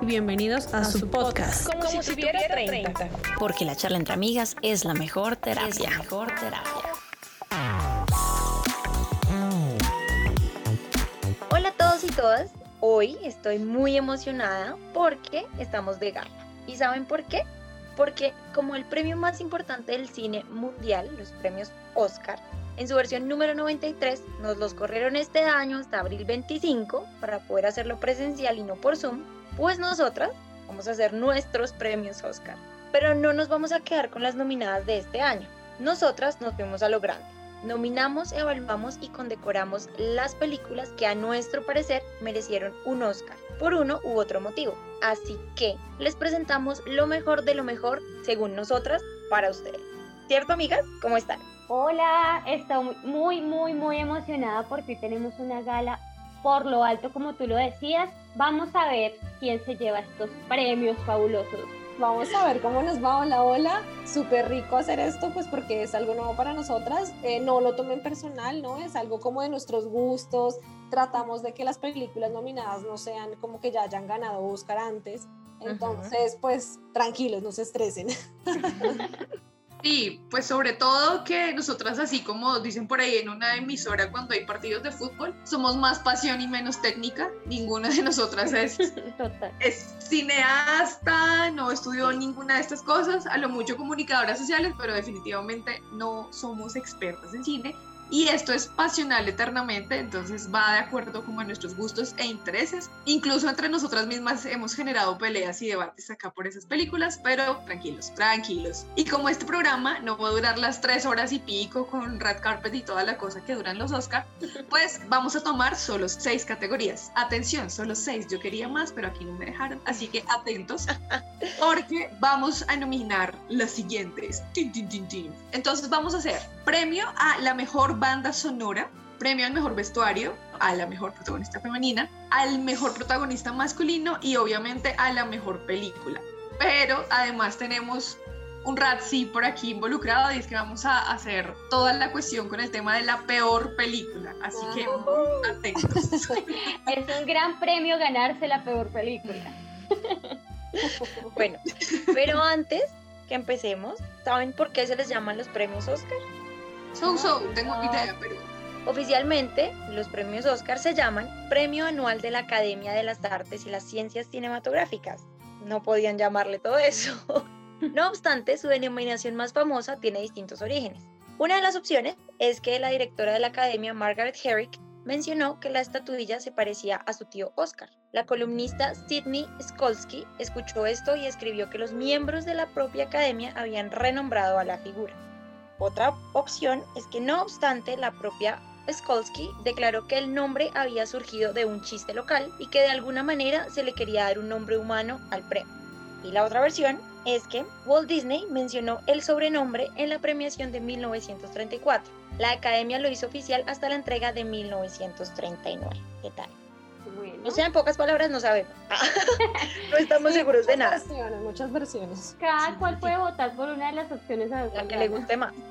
Bienvenidos a, su podcast. Como, si, tuviera 30. Porque la charla entre amigas es la mejor terapia. mejor terapia. Hola a todos y todas. Hoy estoy muy emocionada porque estamos de gala. ¿Y saben por qué? Porque como el premio más importante del cine mundial, los premios Oscar, en su versión número 93 nos los corrieron este año hasta abril 25 para poder hacerlo presencial y no por Zoom, pues nosotras vamos a hacer nuestros premios Oscar. Pero no nos vamos a quedar con las nominadas de este año. Nosotras nos fuimos a lo grande. Nominamos, evaluamos y condecoramos las películas que a nuestro parecer merecieron un Oscar, por uno u otro motivo. Así que les presentamos lo mejor de lo mejor, según nosotras, para ustedes. ¿Cierto, amigas? ¿Cómo están? Hola, estoy muy, muy, muy emocionada porque tenemos una gala por lo alto, como tú lo decías. Vamos a ver quién se lleva estos premios fabulosos. Vamos a ver cómo nos va. Hola, hola. Súper rico hacer esto, pues porque es algo nuevo para nosotras. Eh, no lo tomen personal, ¿no? Es algo como de nuestros gustos. Tratamos de que las películas nominadas no sean como que ya hayan ganado Oscar antes. Entonces, pues tranquilos, no se estresen. Sí, pues sobre todo que nosotras, así como dicen por ahí en una emisora cuando hay partidos de fútbol, somos más pasión y menos técnica. Ninguna de nosotras es, es cineasta, no estudió ninguna de estas cosas, a lo mucho comunicadoras sociales, pero definitivamente no somos expertas en cine y esto es pasional eternamente, entonces va de acuerdo como a nuestros gustos e intereses. Incluso entre nosotras mismas hemos generado peleas y debates acá por esas películas, pero tranquilos, tranquilos. Y como este programa no va a durar las tres horas y pico con red carpet y toda la cosa que duran los Oscar, pues vamos a tomar solo seis categorías. Atención, solo seis. Yo quería más, pero aquí no me dejaron, así que atentos, porque vamos a nominar las siguientes. Entonces vamos a hacer premio a la mejor banda sonora, premio al mejor vestuario, a la mejor protagonista femenina, al mejor protagonista masculino y obviamente a la mejor película. Pero además tenemos un Razzie por aquí involucrado y es que vamos a hacer toda la cuestión con el tema de la peor película. Así que atentos. es un gran premio ganarse la peor película. bueno, pero antes que empecemos, ¿saben por qué se les llaman los premios Oscar? So, so, tengo idea, pero... Oficialmente, los premios Oscar se llaman Premio Anual de la Academia de las Artes y las Ciencias Cinematográficas. No podían llamarle todo eso. No obstante, su denominación más famosa tiene distintos orígenes. Una de las opciones es que la directora de la academia, Margaret Herrick, mencionó que la estatuilla se parecía a su tío Oscar. La columnista Sidney Skolsky escuchó esto y escribió que los miembros de la propia academia habían renombrado a la figura. Otra opción es que no obstante la propia Skolsky declaró que el nombre había surgido de un chiste local y que de alguna manera se le quería dar un nombre humano al premio. Y la otra versión es que Walt Disney mencionó el sobrenombre en la premiación de 1934. La academia lo hizo oficial hasta la entrega de 1939. ¿Qué tal? O sea, en pocas palabras no sabemos. no estamos seguros de nada. Versiones, muchas versiones. Cada cual puede votar por una de las opciones a la que le guste más.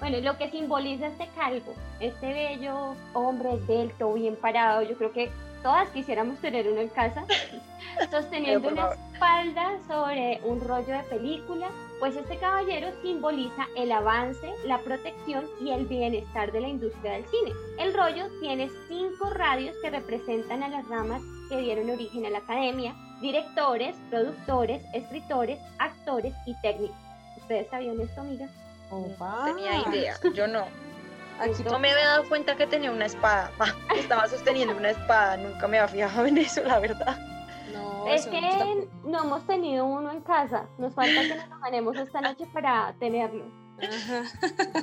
Bueno, lo que simboliza este calvo, este bello hombre esbelto, bien parado, yo creo que todas quisiéramos tener uno en casa, sosteniendo una espalda sobre un rollo de película, pues este caballero simboliza el avance, la protección y el bienestar de la industria del cine. El rollo tiene cinco radios que representan a las ramas que dieron origen a la academia, directores, productores, escritores, actores y técnicos. ¿Ustedes sabían esto, amiga? No tenía idea, yo no. No me había dado cuenta que tenía una espada. Estaba sosteniendo una espada, nunca me había fijado en eso, la verdad. No, es que no hemos tenido uno en casa. Nos falta que nos ganemos esta noche para tenerlo.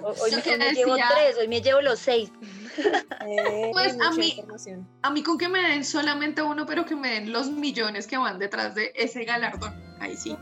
Hoy, me, llevo tres, hoy me llevo los seis. Eh, pues a mí, a mí con que me den solamente uno, pero que me den los millones que van detrás de ese galardón. Ahí sí.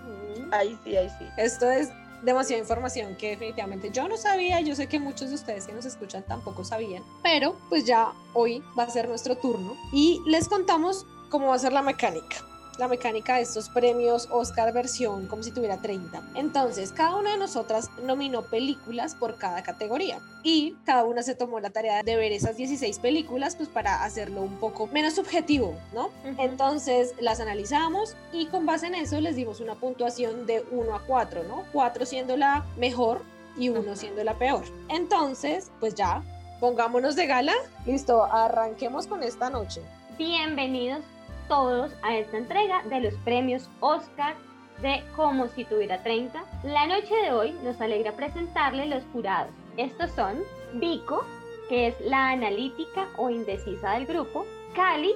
Ahí sí, ahí sí. Esto es demasiada información que definitivamente yo no sabía, yo sé que muchos de ustedes que nos escuchan tampoco sabían, pero pues ya hoy va a ser nuestro turno y les contamos cómo va a ser la mecánica. La mecánica de estos premios Oscar versión como si tuviera 30. Entonces, cada una de nosotras nominó películas por cada categoría y cada una se tomó la tarea de ver esas 16 películas pues para hacerlo un poco menos subjetivo, ¿no? Entonces, las analizamos y con base en eso les dimos una puntuación de 1 a 4, ¿no? 4 siendo la mejor y 1 siendo la peor. Entonces, pues ya, pongámonos de gala. Listo, arranquemos con esta noche. Bienvenidos todos a esta entrega de los premios Oscar de Como si tuviera 30. La noche de hoy nos alegra presentarle los jurados. Estos son Vico, que es la analítica o indecisa del grupo, Cali,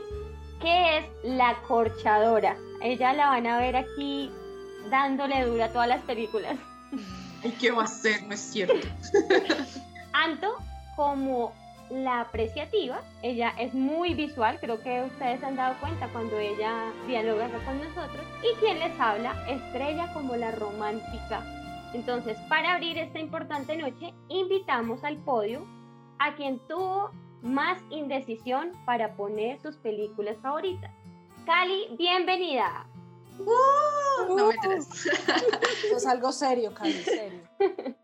que es la corchadora. Ella la van a ver aquí dándole dura a todas las películas. ¿Y qué va a hacer? No es cierto. Anto, como la apreciativa, ella es muy visual, creo que ustedes se han dado cuenta cuando ella dialoga con nosotros. Y quien les habla, Estrella como la romántica. Entonces, para abrir esta importante noche, invitamos al podio a quien tuvo más indecisión para poner sus películas favoritas. Cali, bienvenida. Uh, no me Es algo serio, Cali, serio.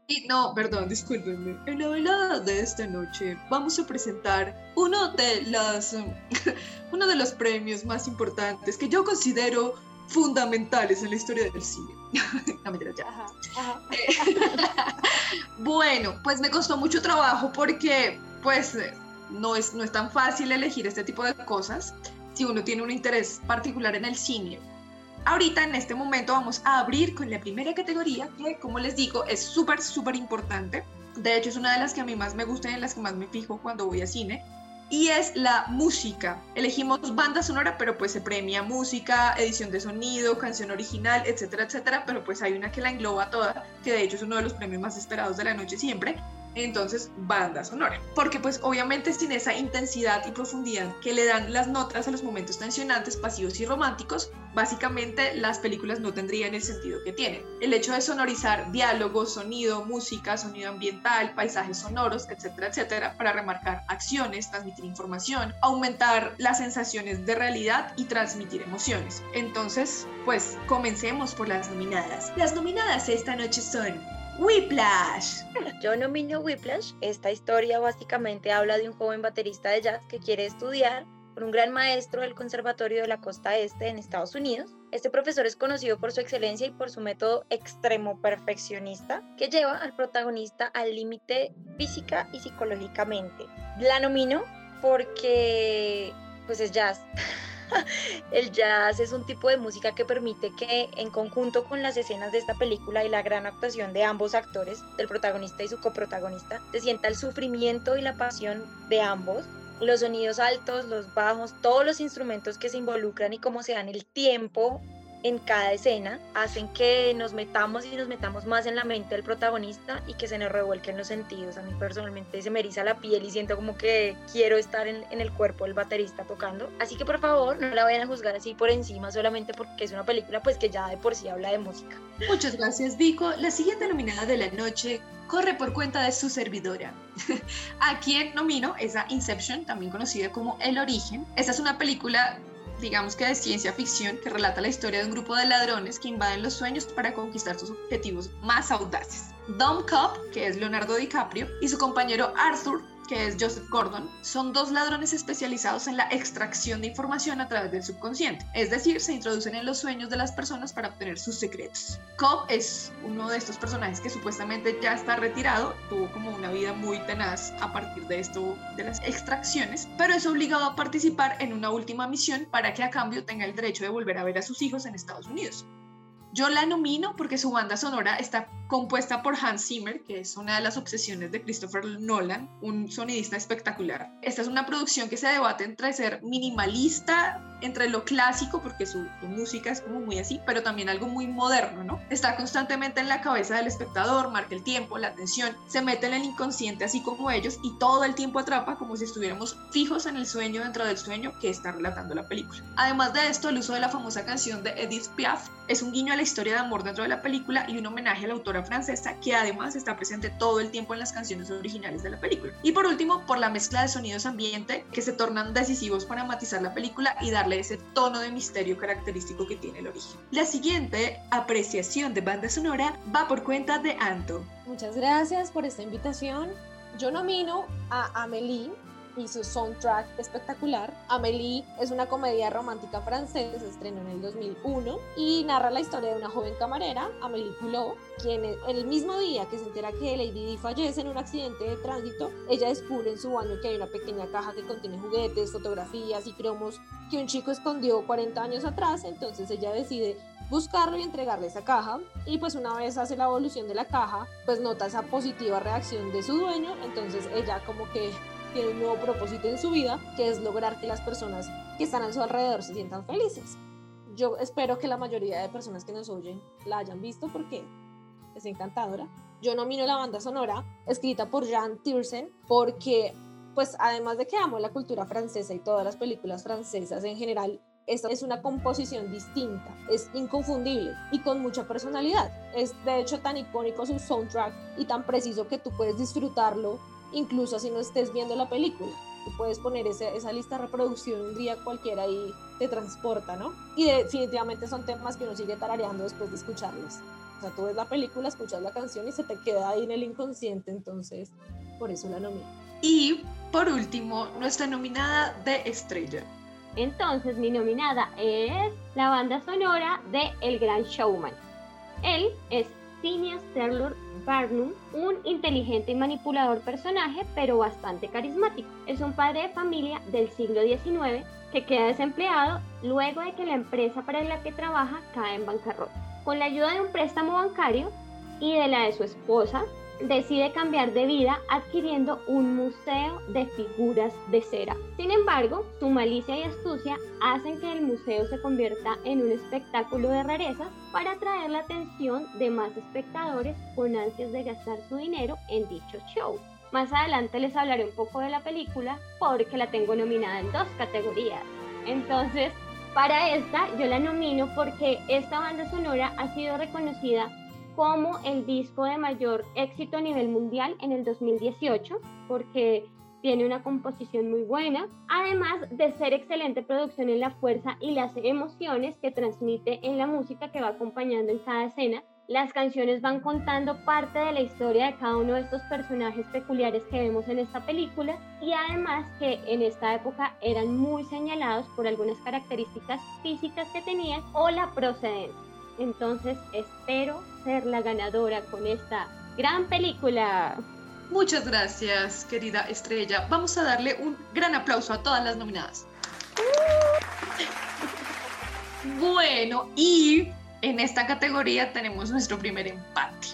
Y no, perdón, discúlpenme. En la velada de esta noche vamos a presentar uno de las uno de los premios más importantes que yo considero fundamentales en la historia del cine. no me ya. bueno, pues me costó mucho trabajo porque pues no es, no es tan fácil elegir este tipo de cosas si uno tiene un interés particular en el cine Ahorita en este momento vamos a abrir con la primera categoría que como les digo es súper súper importante. De hecho es una de las que a mí más me gusta y en las que más me fijo cuando voy a cine. Y es la música. Elegimos banda sonora, pero pues se premia música, edición de sonido, canción original, etcétera, etcétera. Pero pues hay una que la engloba toda, que de hecho es uno de los premios más esperados de la noche siempre, entonces banda sonora. Porque pues obviamente sin esa intensidad y profundidad que le dan las notas a los momentos tensionantes, pasivos y románticos, básicamente las películas no tendrían el sentido que tienen. El hecho de sonorizar diálogos, sonido, música, sonido ambiental, paisajes sonoros, etcétera, etcétera, para remarcar acciones, transmitir información, aumentar las sensaciones de realidad y transmitir emociones. Entonces, pues comencemos por las nominadas. Las nominadas esta noche son Whiplash. Yo nomino Whiplash. Esta historia básicamente habla de un joven baterista de jazz que quiere estudiar con un gran maestro del Conservatorio de la Costa Este en Estados Unidos. Este profesor es conocido por su excelencia y por su método extremo perfeccionista que lleva al protagonista al límite física y psicológicamente. La nomino porque pues es jazz. el jazz es un tipo de música que permite que en conjunto con las escenas de esta película y la gran actuación de ambos actores, del protagonista y su coprotagonista, se sienta el sufrimiento y la pasión de ambos. Los sonidos altos, los bajos, todos los instrumentos que se involucran y cómo se dan el tiempo en cada escena hacen que nos metamos y nos metamos más en la mente del protagonista y que se nos revuelquen los sentidos. A mí personalmente se me eriza la piel y siento como que quiero estar en, el cuerpo del baterista tocando. Así que por favor no la vayan a juzgar así por encima solamente porque es una película pues que ya de por sí habla de música. Muchas gracias Vico. La siguiente nominada de la noche corre por cuenta de su servidora. a quien nomino es Inception, también conocida como El Origen. Esta es una película digamos que de ciencia ficción, que relata la historia de un grupo de ladrones que invaden los sueños para conquistar sus objetivos más audaces. Dom Cobb, que es Leonardo DiCaprio, y su compañero Arthur, que es Joseph Gordon, son dos ladrones especializados en la extracción de información a través del subconsciente, es decir, se introducen en los sueños de las personas para obtener sus secretos. Cobb es uno de estos personajes que supuestamente ya está retirado, tuvo como una vida muy tenaz a partir de esto de las extracciones, pero es obligado a participar en una última misión para que a cambio tenga el derecho de volver a ver a sus hijos en Estados Unidos. Yo la nomino porque su banda sonora está compuesta por Hans Zimmer, que es una de las obsesiones de Christopher Nolan, un sonidista espectacular. Esta es una producción que se debate entre ser minimalista, entre lo clásico, porque su, música es como muy así, pero también algo muy moderno, ¿no? Está constantemente en la cabeza del espectador, marca el tiempo, la atención, se mete en el inconsciente así como ellos y todo el tiempo atrapa como si estuviéramos fijos en el sueño dentro del sueño que está relatando la película. Además de esto, el uso de la famosa canción de Edith Piaf es un guiño a la historia de amor dentro de la película y un homenaje al autor compositora francesa que además está presente todo el tiempo en las canciones originales de la película. Y por último, por la mezcla de sonidos ambiente que se tornan decisivos para matizar la película y darle ese tono de misterio característico que tiene el origen. La siguiente apreciación de banda sonora va por cuenta de Anto. Muchas gracias por esta invitación. Yo nomino a Amelie y su soundtrack espectacular. Amélie es una comedia romántica francesa, se estrenó en el 2001 y narra la historia de una joven camarera, Amélie Poulot, quien el mismo día que se entera que Lady Di fallece en un accidente de tránsito, ella descubre en su baño que hay una pequeña caja que contiene juguetes, fotografías y cromos que un chico escondió 40 años atrás, entonces ella decide buscarlo y entregarle esa caja. Y pues una vez hace la evolución de la caja pues nota esa positiva reacción de su dueño. Entonces ella como que tiene un nuevo propósito en su vida, que es lograr que las personas que están a su alrededor se sientan felices. Yo espero que la mayoría de personas que nos oyen la hayan visto porque es encantadora. Yo nomino la banda sonora escrita por Jean Tiersen porque, pues además de que amo la cultura francesa y todas las películas francesas en general, esta es una composición distinta, es inconfundible y con mucha personalidad. Es de hecho tan icónico su soundtrack y tan preciso que tú puedes disfrutarlo incluso si no estés viendo la película. Tú puedes poner esa lista de reproducción un día cualquiera y te transporta, ¿no? Y definitivamente son temas que uno sigue tarareando después de escucharlos. O sea, tú ves la película, escuchas la canción y se te queda ahí en el inconsciente, entonces por eso la nomino. Y por último, nuestra nominada de estrella. Entonces, mi nominada es la banda sonora de El Gran Showman. Él es Phineas Taylor Barnum, un inteligente y manipulador personaje, pero bastante carismático. Es un padre de familia del siglo XIX que queda desempleado luego de que la empresa para la que trabaja cae en bancarrota. Con la ayuda de un préstamo bancario y de la de su esposa, decide cambiar de vida adquiriendo un museo de figuras de cera. Sin embargo, su malicia y astucia hacen que el museo se convierta en un espectáculo de rarezas para atraer la atención de más espectadores con ansias de gastar su dinero en dicho show. Más adelante les hablaré un poco de la película porque la tengo nominada en dos categorías. Entonces, para esta yo la nomino porque esta banda sonora ha sido reconocida como el disco de mayor éxito a nivel mundial en el 2018, porque tiene una composición muy buena, además de ser excelente producción en la fuerza y las emociones que transmite en la música que va acompañando en cada escena. Las canciones van contando parte de la historia de cada uno de estos personajes peculiares que vemos en esta película y además que en esta época eran muy señalados por algunas características físicas que tenían o la procedencia. Entonces espero ser la ganadora con esta gran película. Muchas gracias, querida estrella. Vamos a darle un gran aplauso a todas las nominadas. Bueno, y en esta categoría tenemos nuestro primer empate.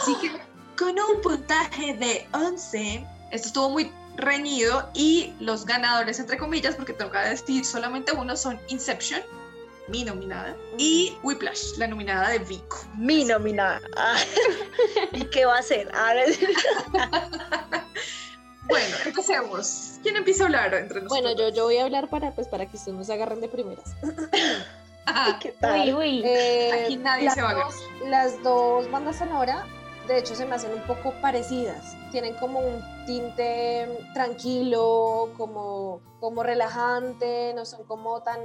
Así que con un puntaje de 11, esto estuvo muy reñido y los ganadores, entre comillas, porque tengo que decir solamente uno, son Inception mi nominada, y Whiplash, la nominada de Vico. Mi nominada. Ah. ¿Y qué va a hacer? bueno, empecemos. ¿Quién empieza a hablar entre nosotros? Bueno, yo, yo voy a hablar para, pues, para que ustedes nos agarren de primeras. ¿Qué tal? Uy, uy. Eh, Aquí nadie se va a ver. Las dos bandas sonoras, de hecho, se me hacen un poco parecidas. Tienen como un tinte tranquilo, como, como relajante, no son como tan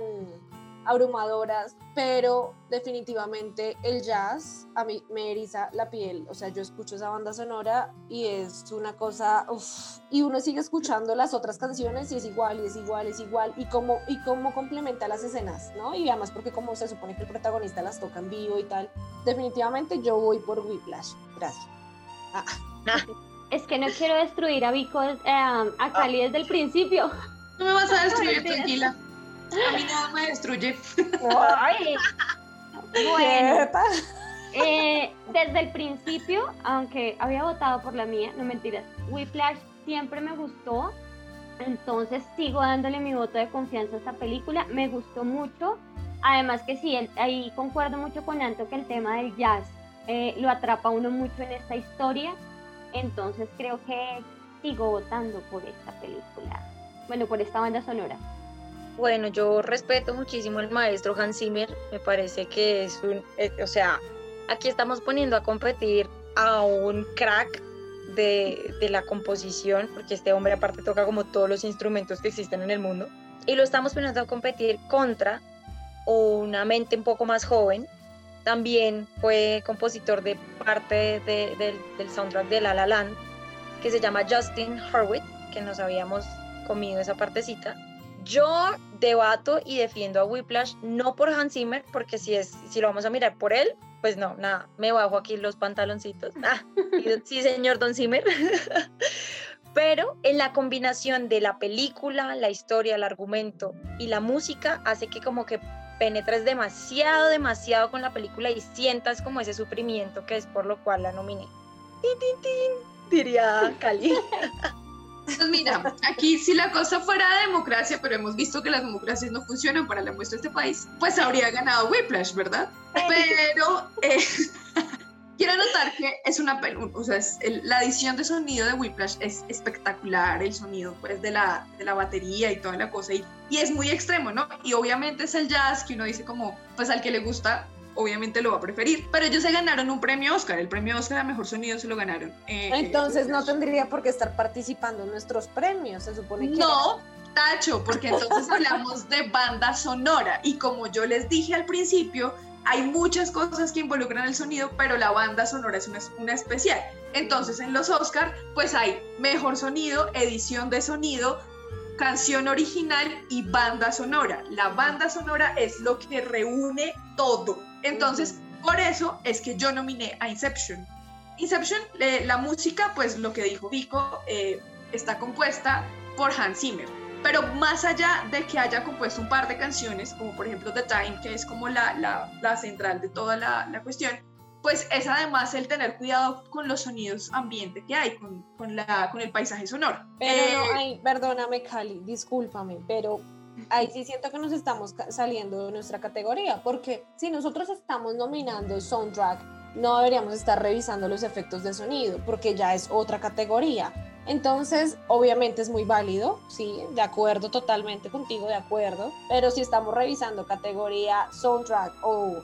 abrumadoras, pero definitivamente el jazz a mí me eriza la piel, o sea, yo escucho esa banda sonora y es una cosa, y uno sigue escuchando las otras canciones y es igual, y es igual, es igual, y cómo, y cómo complementa las escenas, ¿no? Y además porque como se supone que el protagonista las toca en vivo y tal, definitivamente yo voy por Whiplash, gracias. Ah. Es que no quiero destruir a Vico, eh, a Cali desde el principio. No me vas a destruir, tranquila. A mí nada me destruye. Bueno, eh, desde el principio, aunque había votado por la mía, no mentiras, Whiplash siempre me gustó, entonces sigo dándole mi voto de confianza a esta película, me gustó mucho, además que sí, ahí concuerdo mucho con Anto que el tema del jazz eh, lo atrapa uno mucho en esta historia, entonces creo que sigo votando por esta película, bueno, por esta banda sonora. Bueno, yo respeto muchísimo al maestro Hans Zimmer, me parece que es un, eh, o sea, aquí estamos poniendo a competir a un crack de, de, la composición, porque este hombre aparte toca como todos los instrumentos que existen en el mundo, y lo estamos poniendo a competir contra una mente un poco más joven. También fue compositor de parte de, del soundtrack de La La Land, que se llama Justin Hurwitz, que nos habíamos comido esa partecita. Yo debato y defiendo a Whiplash no por Hans Zimmer, porque si, es, si lo vamos a mirar por él, pues no, nada, me bajo aquí los pantaloncitos. Ah, sí, señor Don Zimmer. Pero en la combinación de la película, la historia, el argumento y la música hace que como que penetres demasiado, demasiado con la película y sientas como ese sufrimiento que es por lo cual la nominé. ¡Tin, tin, tin! Diría Cali. Pues mira, aquí si la cosa fuera democracia, pero hemos visto que las democracias no funcionan para la muestra de este país, pues habría ganado Whiplash, ¿verdad? Pero eh, quiero notar que es una, o sea, la edición de sonido de Whiplash es espectacular, el sonido pues de la, de la batería y toda la cosa, y, y es muy extremo, ¿no? Y obviamente es el jazz que uno dice como, pues al que le gusta obviamente lo va a preferir. Pero ellos se ganaron un premio Oscar, el premio Oscar a Mejor Sonido se lo ganaron. Eh, entonces no tendría por qué estar participando en nuestros premios, se supone que... No, tacho, porque entonces hablamos de banda sonora y como yo les dije al principio, hay muchas cosas que involucran el sonido, pero la banda sonora es una, una especial. Entonces en los Oscar pues hay Mejor Sonido, edición de sonido, canción original y banda sonora. La banda sonora es lo que reúne todo. Entonces, por eso es que yo nominé a Inception. Inception, la música, pues lo que dijo Vico, eh, está compuesta por Hans Zimmer. Pero más allá de que haya compuesto un par de canciones, como por ejemplo The Time, que es como la, la, central de toda la, la, cuestión, pues es además el tener cuidado con los sonidos ambiente que hay, con, con, la, con el paisaje sonoro. Pero no, eh, perdóname Cali, discúlpame, pero ahí sí siento que nos estamos saliendo de nuestra categoría, porque si nosotros estamos nominando soundtrack, no deberíamos estar revisando los efectos de sonido, porque ya es otra categoría. Entonces, obviamente es muy válido, sí, de acuerdo totalmente contigo, de acuerdo, pero si estamos revisando categoría soundtrack o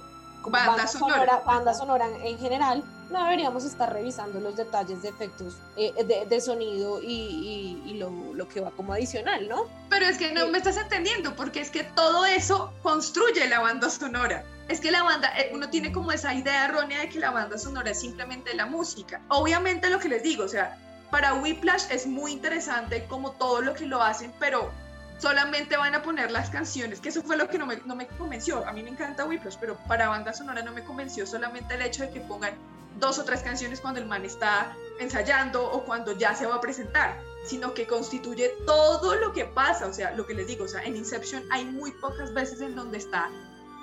banda, sonora, banda sonora en general, no deberíamos estar revisando los detalles de efectos eh, de, sonido y, lo, que va como adicional, ¿no? Pero es que no me estás entendiendo, porque es que todo eso construye la banda sonora. Es que la banda, eh, uno tiene como esa idea errónea de que la banda sonora es simplemente la música. Obviamente lo que les digo, o sea, para Whiplash es muy interesante como todo lo que lo hacen, pero solamente van a poner las canciones, que eso fue lo que no me, no me convenció. A mí me encanta Whiplash, pero para banda sonora no me convenció solamente el hecho de que pongan dos o tres canciones cuando el man está ensayando o cuando ya se va a presentar, sino que constituye todo lo que pasa, o sea, lo que les digo, o sea, en Inception hay muy pocas veces en donde está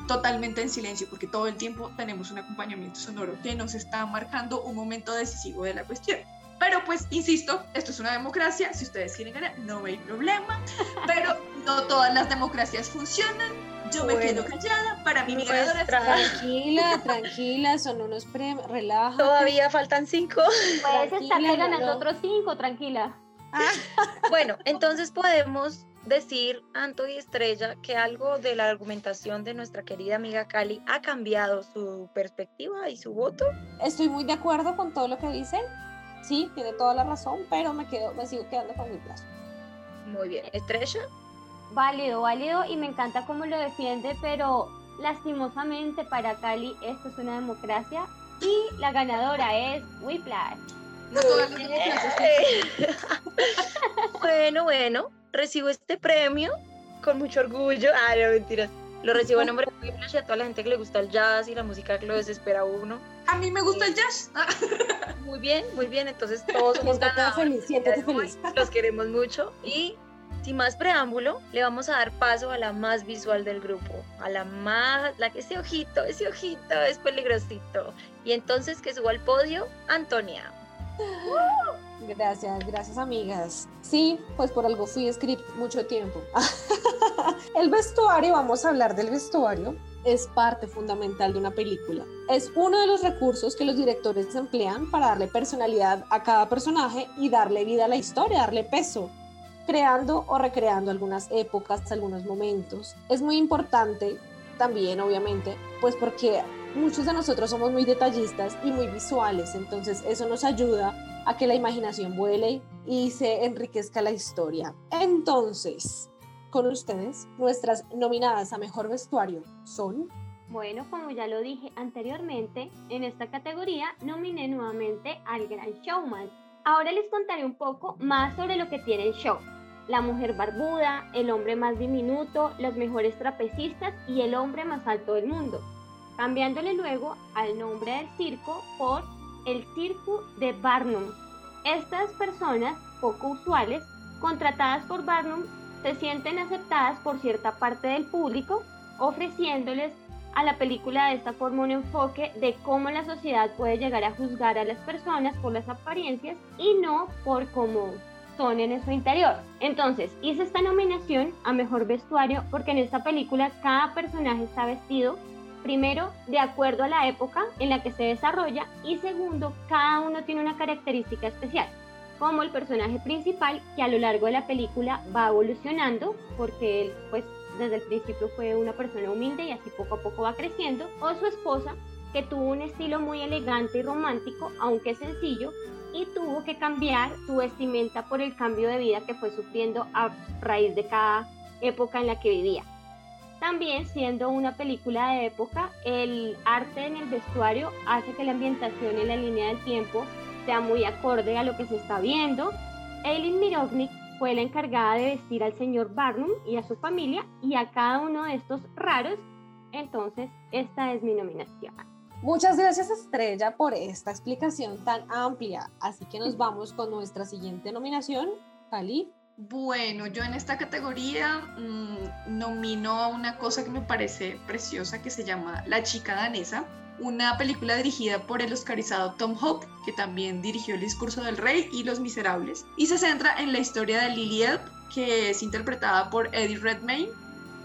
totalmente en silencio, porque todo el tiempo tenemos un acompañamiento sonoro que nos está marcando un momento decisivo de la cuestión. Pero pues, insisto, esto es una democracia, si ustedes quieren ganar, no hay problema, pero no todas las democracias funcionan, yo me quedo callada, para mí mi pues, Tranquila, tranquila, son unos premios, relaja. Todavía faltan cinco. Puedes estarle ganando otros cinco, tranquila. Ah. bueno, entonces podemos decir, Anto y Estrella, que algo de la argumentación de nuestra querida amiga Cali ha cambiado su perspectiva y su voto. Estoy muy de acuerdo con todo lo que dicen. Sí, tiene toda la razón, pero me quedo, me sigo quedando con mi plazo. Muy bien. Estrella válido, válido y me encanta cómo lo defiende, pero lastimosamente para Cali esto es una democracia y la ganadora es Whiplash. bueno, bueno, recibo este premio con mucho orgullo. Ay, no, mentiras. Lo recibo en nombre de Whiplash y a toda la gente que le gusta el jazz y la música que lo desespera a uno. A mí me gusta el jazz. muy bien, muy bien. Entonces todos somos Feliz, feliz. Los queremos mucho y sin más preámbulo, le vamos a dar paso a la más visual del grupo, a la más, la que ese ojito, ese ojito es peligrosito. Y entonces que suba al podio, Antonia. Gracias, gracias amigas. Sí, pues por algo fui script mucho tiempo. El vestuario, vamos a hablar del vestuario, es parte fundamental de una película. Es uno de los recursos que los directores emplean para darle personalidad a cada personaje y darle vida a la historia, darle peso creando o recreando algunas épocas, algunos momentos. Es muy importante también, obviamente, pues porque muchos de nosotros somos muy detallistas y muy visuales, entonces eso nos ayuda a que la imaginación vuele y se enriquezca la historia. Entonces, con ustedes, nuestras nominadas a mejor vestuario son bueno, como ya lo dije anteriormente, en esta categoría nominé nuevamente al Gran Showman. Ahora les contaré un poco más sobre lo que tiene el show. La mujer barbuda, el hombre más diminuto, los mejores trapecistas y el hombre más alto del mundo, cambiándole luego al nombre del circo por el Circo de Barnum. Estas personas poco usuales, contratadas por Barnum, se sienten aceptadas por cierta parte del público, ofreciéndoles a la película de esta forma un enfoque de cómo la sociedad puede llegar a juzgar a las personas por las apariencias y no por cómo son en su interior. Entonces, hice esta nominación a Mejor Vestuario porque en esta película cada personaje está vestido, primero, de acuerdo a la época en la que se desarrolla y segundo, cada uno tiene una característica especial como el personaje principal que a lo largo de la película va evolucionando porque él pues desde el principio fue una persona humilde y así poco a poco va creciendo, o su esposa, que tuvo un estilo muy elegante y romántico, aunque sencillo, y tuvo que cambiar su vestimenta por el cambio de vida que fue sufriendo a raíz de cada época en la que vivía. También siendo una película de época, el arte en el vestuario hace que la ambientación en la línea del tiempo sea muy acorde a lo que se está viendo. Eileen Mirovnik fue la encargada de vestir al señor Barnum y a su familia y a cada uno de estos raros. Entonces, esta es mi nominación. Muchas gracias Estrella por esta explicación tan amplia. Así que nos vamos con nuestra siguiente nominación, Cali. Bueno, yo en esta categoría mm, nomino a una cosa que me parece preciosa que se llama La chica danesa una película dirigida por el oscarizado Tom Hope, que también dirigió El discurso del rey y Los miserables, y se centra en la historia de Lily Elb, que es interpretada por Eddie Redmayne.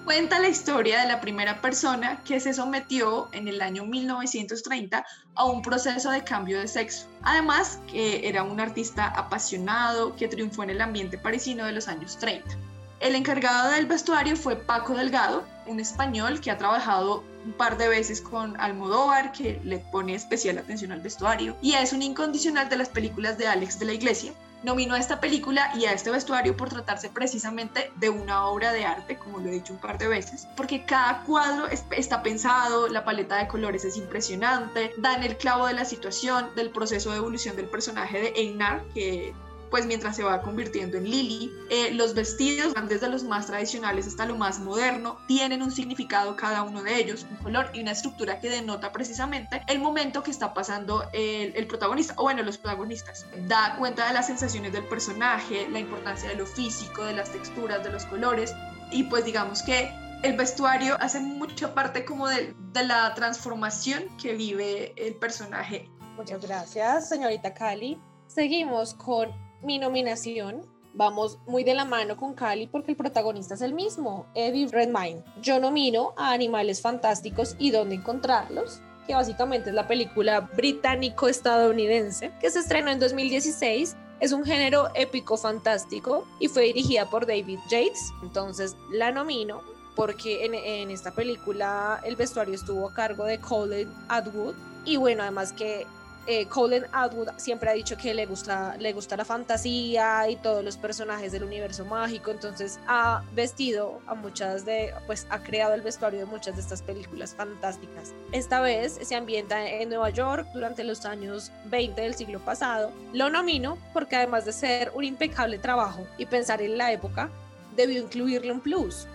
Cuenta la historia de la primera persona que se sometió en el año 1930 a un proceso de cambio de sexo. Además, que era un artista apasionado que triunfó en el ambiente parisino de los años 30. El encargado del vestuario fue Paco Delgado, un español que ha trabajado un par de veces con Almodóvar, que le pone especial atención al vestuario, y es un incondicional de las películas de Alex de la Iglesia. Nominó a esta película y a este vestuario por tratarse precisamente de una obra de arte, como lo he dicho un par de veces, porque cada cuadro está pensado, la paleta de colores es impresionante, dan el clavo de la situación, del proceso de evolución del personaje de Einar, que pues mientras se va convirtiendo en Lily. Eh, los vestidos van desde los más tradicionales hasta lo más moderno, tienen un significado cada uno de ellos, un color y una estructura que denota precisamente el momento que está pasando el, protagonista, o bueno, los protagonistas. Da cuenta de las sensaciones del personaje, la importancia de lo físico, de las texturas, de los colores, y pues digamos que el vestuario hace mucha parte como de, de, la transformación que vive el personaje. Muchas gracias, señorita Cali. Seguimos con mi nominación vamos muy de la mano con Cali porque el protagonista es el mismo, Eddie Redmayne. Yo nomino a Animales Fantásticos y dónde encontrarlos, que básicamente es la película británico-estadounidense que se estrenó en 2016. Es un género épico fantástico y fue dirigida por David Yates. Entonces la nomino porque en, en esta película el vestuario estuvo a cargo de Colin Atwood. Y bueno, además que eh, Colin Atwood siempre ha dicho que le gusta, le gusta la fantasía y todos los personajes del universo mágico, entonces ha vestido a muchas de, pues ha creado el vestuario de muchas de estas películas fantásticas. Esta vez se ambienta en Nueva York durante los años 20 del siglo pasado. Lo nomino porque además de ser un impecable trabajo y pensar en la época, debió incluirle un plus,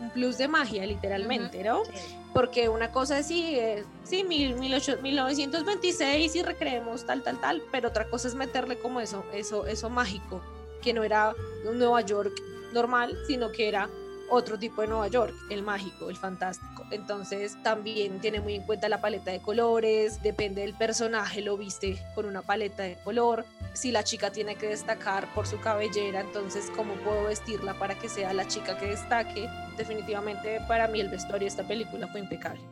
un plus de magia literalmente, ¿no? Porque una cosa es sí, eh, sí, 1926 y recreemos tal, tal, tal, pero otra cosa es meterle como eso, eso, eso mágico, que no era un Nueva York normal, sino que era otro tipo de Nueva York, el mágico, el fantástico. Entonces también tiene muy en cuenta la paleta de colores, depende del personaje, lo viste con una paleta de color. Si la chica tiene que destacar por su cabellera, entonces cómo puedo vestirla para que sea la chica que destaque. Definitivamente para mí el vestuario de esta película fue impecable.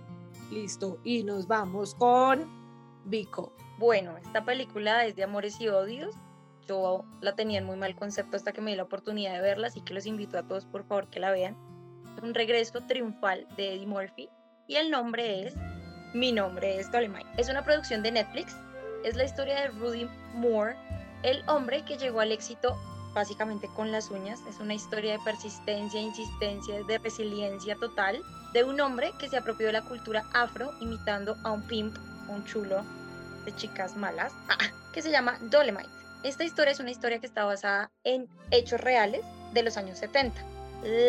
Listo, y nos vamos con Vico. Bueno, esta película es de amores y odios yo la tenía en muy mal concepto hasta que me di la oportunidad de verla, así que los invito a todos por favor que la vean. Es un regreso triunfal de Eddie Murphy y el nombre es Mi nombre es Dolemite. Es una producción de Netflix. Es la historia de Rudy Moore, el hombre que llegó al éxito básicamente con las uñas. Es una historia de persistencia, insistencia, de resiliencia total de un hombre que se apropió de la cultura afro imitando a un pimp, un chulo de chicas malas, que se llama Dolemite. Esta historia es una historia que está basada en hechos reales de los años 70.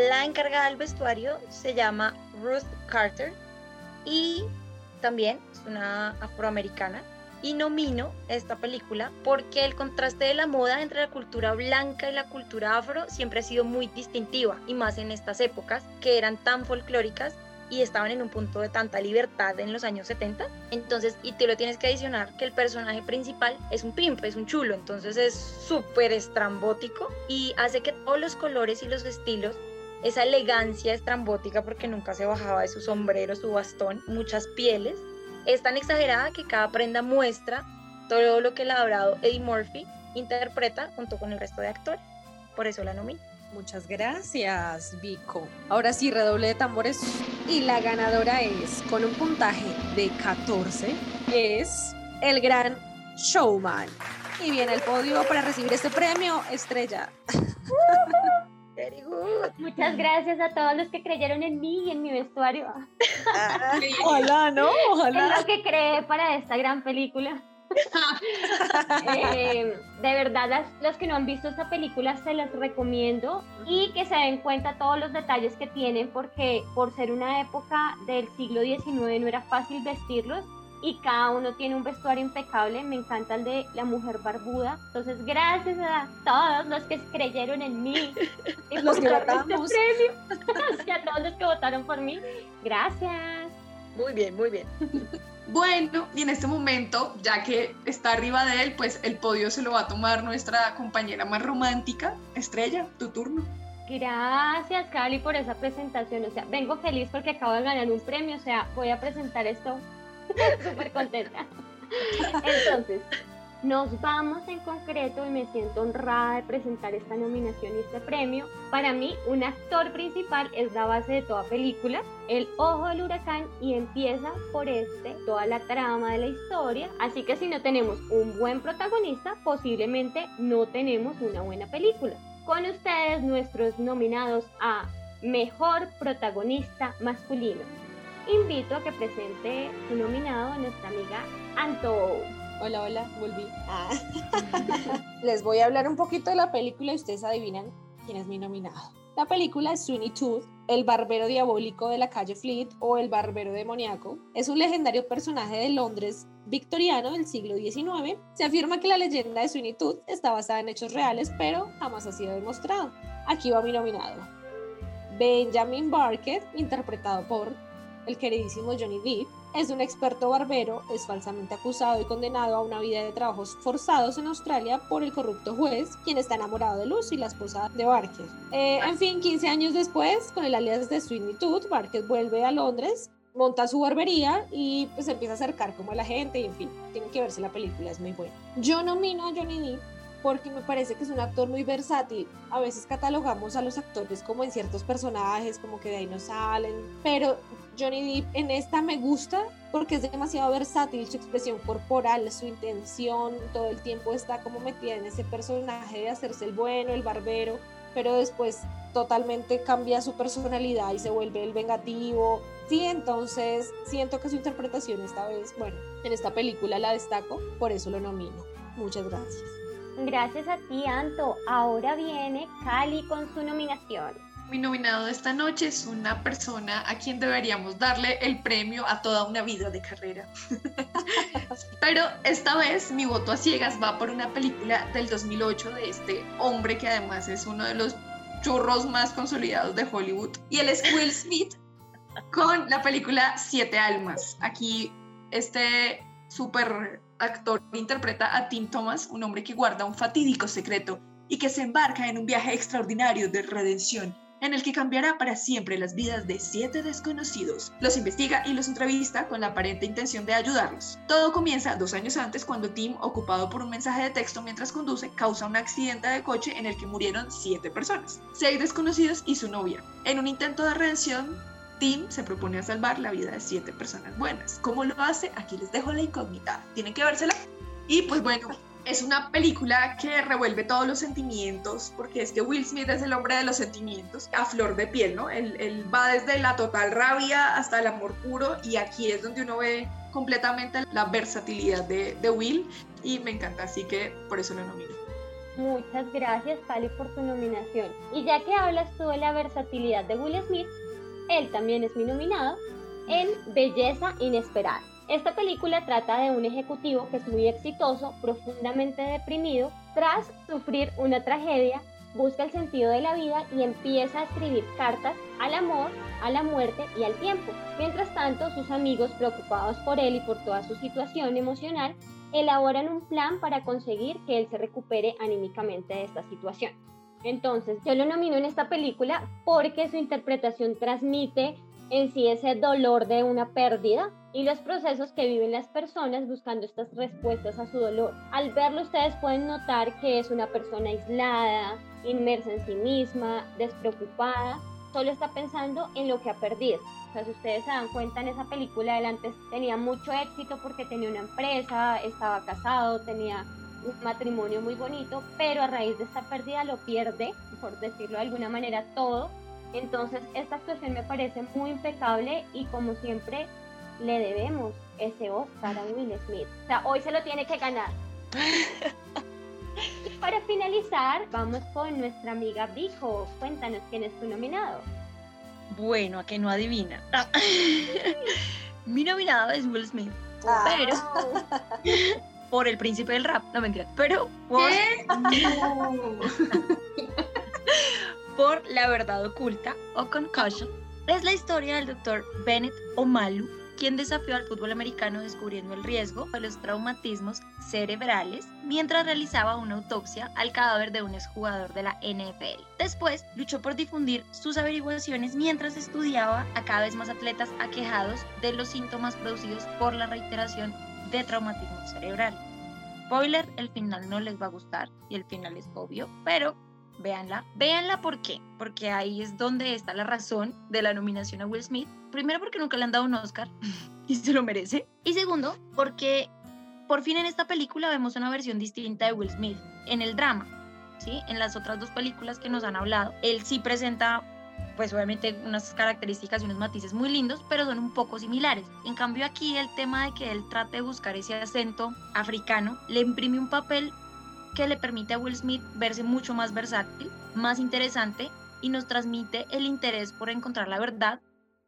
La encargada del vestuario se llama Ruth Carter y también es una afroamericana. Y nomino esta película porque el contraste de la moda entre la cultura blanca y la cultura afro siempre ha sido muy distintiva y más en estas épocas que eran tan folclóricas y estaban en un punto de tanta libertad en los años 70. Entonces, y te lo tienes que adicionar que el personaje principal es un pimp, es un chulo, entonces es súper estrambótico y hace que todos los colores y los estilos, esa elegancia estrambótica porque nunca se bajaba de su sombrero, su bastón, muchas pieles, es tan exagerada que cada prenda muestra todo lo que el labrado Eddie Murphy interpreta junto con el resto de actores. Por eso la nomino. Muchas gracias, Vico. Ahora sí, redoble de tambores. Y la ganadora es, con un puntaje de 14, es el gran showman. Y viene el podio para recibir este premio, Estrella. Muchas gracias a todos los que creyeron en mí y en mi vestuario. ojalá, ¿no? Ojalá. Es lo que creé para esta gran película. Eh, de verdad, los que no han visto esta película se las recomiendo y que se den cuenta todos los detalles que tienen porque por ser una época del siglo XIX no era fácil vestirlos y cada uno tiene un vestuario impecable. Me encanta el de la mujer barbuda. Entonces, gracias a todos los que creyeron en mí y los que este a todos los que votaron por mí. Gracias. Muy bien, muy bien. Bueno, y en este momento, ya que está arriba de él, pues el podio se lo va a tomar nuestra compañera más romántica, Estrella, tu turno. Gracias, Cali, por esa presentación. O sea, vengo feliz porque acabo de ganar un premio. O sea, voy a presentar esto súper contenta. Entonces, nos vamos en concreto y me siento honrada de presentar esta nominación y este premio. Para mí, un actor principal es la base de toda película, el ojo del huracán y empieza por este toda la trama de la historia. Así que si no tenemos un buen protagonista, posiblemente no tenemos una buena película. Con ustedes nuestros nominados a Mejor Protagonista Masculino. Invito a que presente su nominado a nuestra amiga Anto. Hola, hola, volví. Ah. Les voy a hablar un poquito de la película y ustedes adivinan quién es mi nominado. La película es Sweeney Tooth, el barbero diabólico de la calle Fleet o el barbero demoníaco. Es un legendario personaje de Londres victoriano del siglo XIX. Se afirma que la leyenda de Sweeney Tooth está basada en hechos reales, pero jamás ha sido demostrado. Aquí va mi nominado. Benjamin Barker, interpretado por el queridísimo Johnny Depp, es un experto barbero, es falsamente acusado y condenado a una vida de trabajos forzados en Australia por el corrupto juez, quien está enamorado de Lucy, la esposa de Barker. Eh, en fin, 15 años después, con el alias de Todd, Barker vuelve a Londres, monta su barbería y pues empieza a acercar como a la gente y en fin, tienen que verse la película, es muy buena. Yo nomino a Johnny Depp porque me parece que es un actor muy versátil. A veces catalogamos a los actores como en ciertos personajes, como que de ahí no salen, pero Johnny Depp en esta me gusta porque es demasiado versátil, su expresión corporal, su intención, todo el tiempo está como metida en ese personaje de hacerse el bueno, el barbero, pero después totalmente cambia su personalidad y se vuelve el vengativo. Sí, entonces siento que su interpretación esta vez, bueno, en esta película la destaco, por eso lo nomino. Muchas gracias. Gracias a ti, Anto. Ahora viene Cali con su nominación. Mi nominado de esta noche es una persona a quien deberíamos darle el premio a toda una vida de carrera. Pero esta vez mi voto a ciegas va por una película del 2008 de este hombre que además es uno de los churros más consolidados de Hollywood. Y él es Will Smith con la película Siete Almas. Aquí este super actor interpreta a Tim Thomas, un hombre que guarda un fatídico secreto y que se embarca en un viaje extraordinario de redención en el que cambiará para siempre las vidas de siete desconocidos. Los investiga y los entrevista con la aparente intención de ayudarlos. Todo comienza dos años antes cuando Tim, ocupado por un mensaje de texto mientras conduce, causa un accidente de coche en el que murieron siete personas, seis desconocidos y su novia. En un intento de redención, Tim se propone a salvar la vida de siete personas buenas. ¿Cómo lo hace? Aquí les dejo la incógnita. Tienen que vérsela. Y pues bueno, es una película que revuelve todos los sentimientos, porque es que Will Smith es el hombre de los sentimientos, a flor de piel, ¿no? Él, va desde la total rabia hasta el amor puro y aquí es donde uno ve completamente la versatilidad de, de Will y me encanta, así que por eso lo nomino. Muchas gracias, Pali, por tu nominación. Y ya que hablas tú de la versatilidad de Will Smith, él también es mi nominado en Belleza Inesperada. Esta película trata de un ejecutivo que es muy exitoso, profundamente deprimido, tras sufrir una tragedia, busca el sentido de la vida y empieza a escribir cartas al amor, a la muerte y al tiempo. Mientras tanto, sus amigos, preocupados por él y por toda su situación emocional, elaboran un plan para conseguir que él se recupere anímicamente de esta situación. Entonces, yo lo nomino en esta película porque su interpretación transmite en sí ese dolor de una pérdida y los procesos que viven las personas buscando estas respuestas a su dolor. Al verlo ustedes pueden notar que es una persona aislada, inmersa en sí misma, despreocupada, solo está pensando en lo que ha perdido. O sea, si ustedes se dan cuenta en esa película, él antes tenía mucho éxito porque tenía una empresa, estaba casado, tenía un matrimonio muy bonito, pero a raíz de esta pérdida lo pierde, por decirlo de alguna manera, todo entonces, esta actuación me parece muy impecable y como siempre le debemos ese Oscar a Will Smith. O sea, hoy se lo tiene que ganar. y para finalizar, vamos con nuestra amiga Vico. Cuéntanos quién es tu nominado. Bueno, a que no adivina. Mi nominado es Will Smith. Pero por el príncipe del rap, no mentira, pero por por La verdad oculta o Concussion es la historia del doctor Bennett Omalu, quien desafió al fútbol americano descubriendo el riesgo de los traumatismos cerebrales mientras realizaba una autopsia al cadáver de un exjugador de la NFL. Después luchó por difundir sus averiguaciones mientras estudiaba a cada vez más atletas aquejados de los síntomas producidos por la reiteración de traumatismo cerebral. Spoiler, el final no les va a gustar y el final es obvio, pero véanla. Véanla ¿por qué? Porque ahí es donde está la razón de la nominación a Will Smith. Primero porque nunca le han dado un Oscar y se lo merece. Y segundo porque por fin en esta película vemos una versión distinta de Will Smith en el drama. ¿sí? En las otras dos películas que nos han hablado, él sí presenta pues obviamente unas características y unos matices muy lindos, pero son un poco similares. En cambio aquí el tema de que él trate de buscar ese acento africano le imprime un papel que le permite a Will Smith verse mucho más versátil, más interesante y nos transmite el interés por encontrar la verdad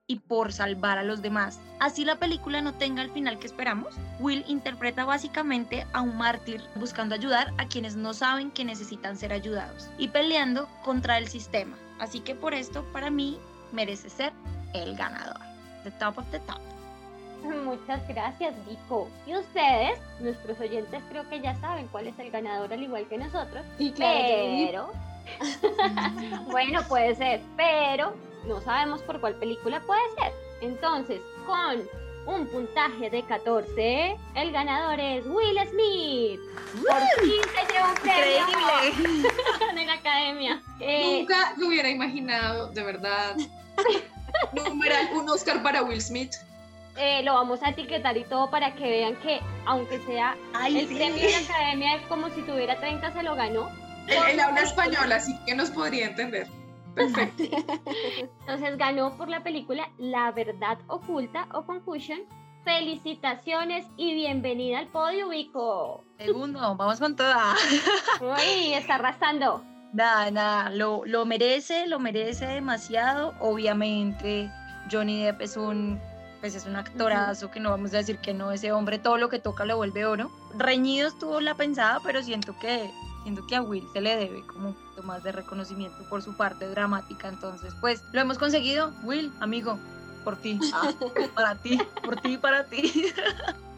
y por salvar a los demás. Así la película no tenga el final que esperamos, Will interpreta básicamente a un mártir buscando ayudar a quienes no saben que necesitan ser ayudados y peleando contra el sistema. Así que por esto para mí merece ser el ganador. The top of the top. Muchas gracias, Vico. Y ustedes, nuestros oyentes, creo que ya saben cuál es el ganador, al igual que nosotros. Y claro, pero. bueno, puede ser, pero no sabemos por cuál película puede ser. Entonces, con un puntaje de 14, el ganador es Will Smith. Por fin se llevó un premio en la academia. Eh, Nunca lo hubiera imaginado, de verdad. un Oscar para Will Smith. Eh, lo vamos a etiquetar y todo para que vean que, aunque sea el premio de la academia, como si tuviera 30, se lo ganó. Él, habla español, así que nos podría entender. Perfecto. Entonces ganó por la película La Verdad Oculta o Confusion. Felicitaciones y bienvenida al podio, Vico. Segundo, vamos con toda. Uy, está arrasando. Nada, nada, lo, lo merece, lo merece demasiado. Obviamente, Johnny Depp es un pues es un actorazo que no vamos a decir que no, ese hombre todo lo que toca lo vuelve oro. Reñido estuvo la pensada, pero siento que, siento que a Will se le debe como un poquito más de reconocimiento por su parte dramática, entonces pues lo hemos conseguido, Will, amigo, por ti, ah, para ti, por ti para ti.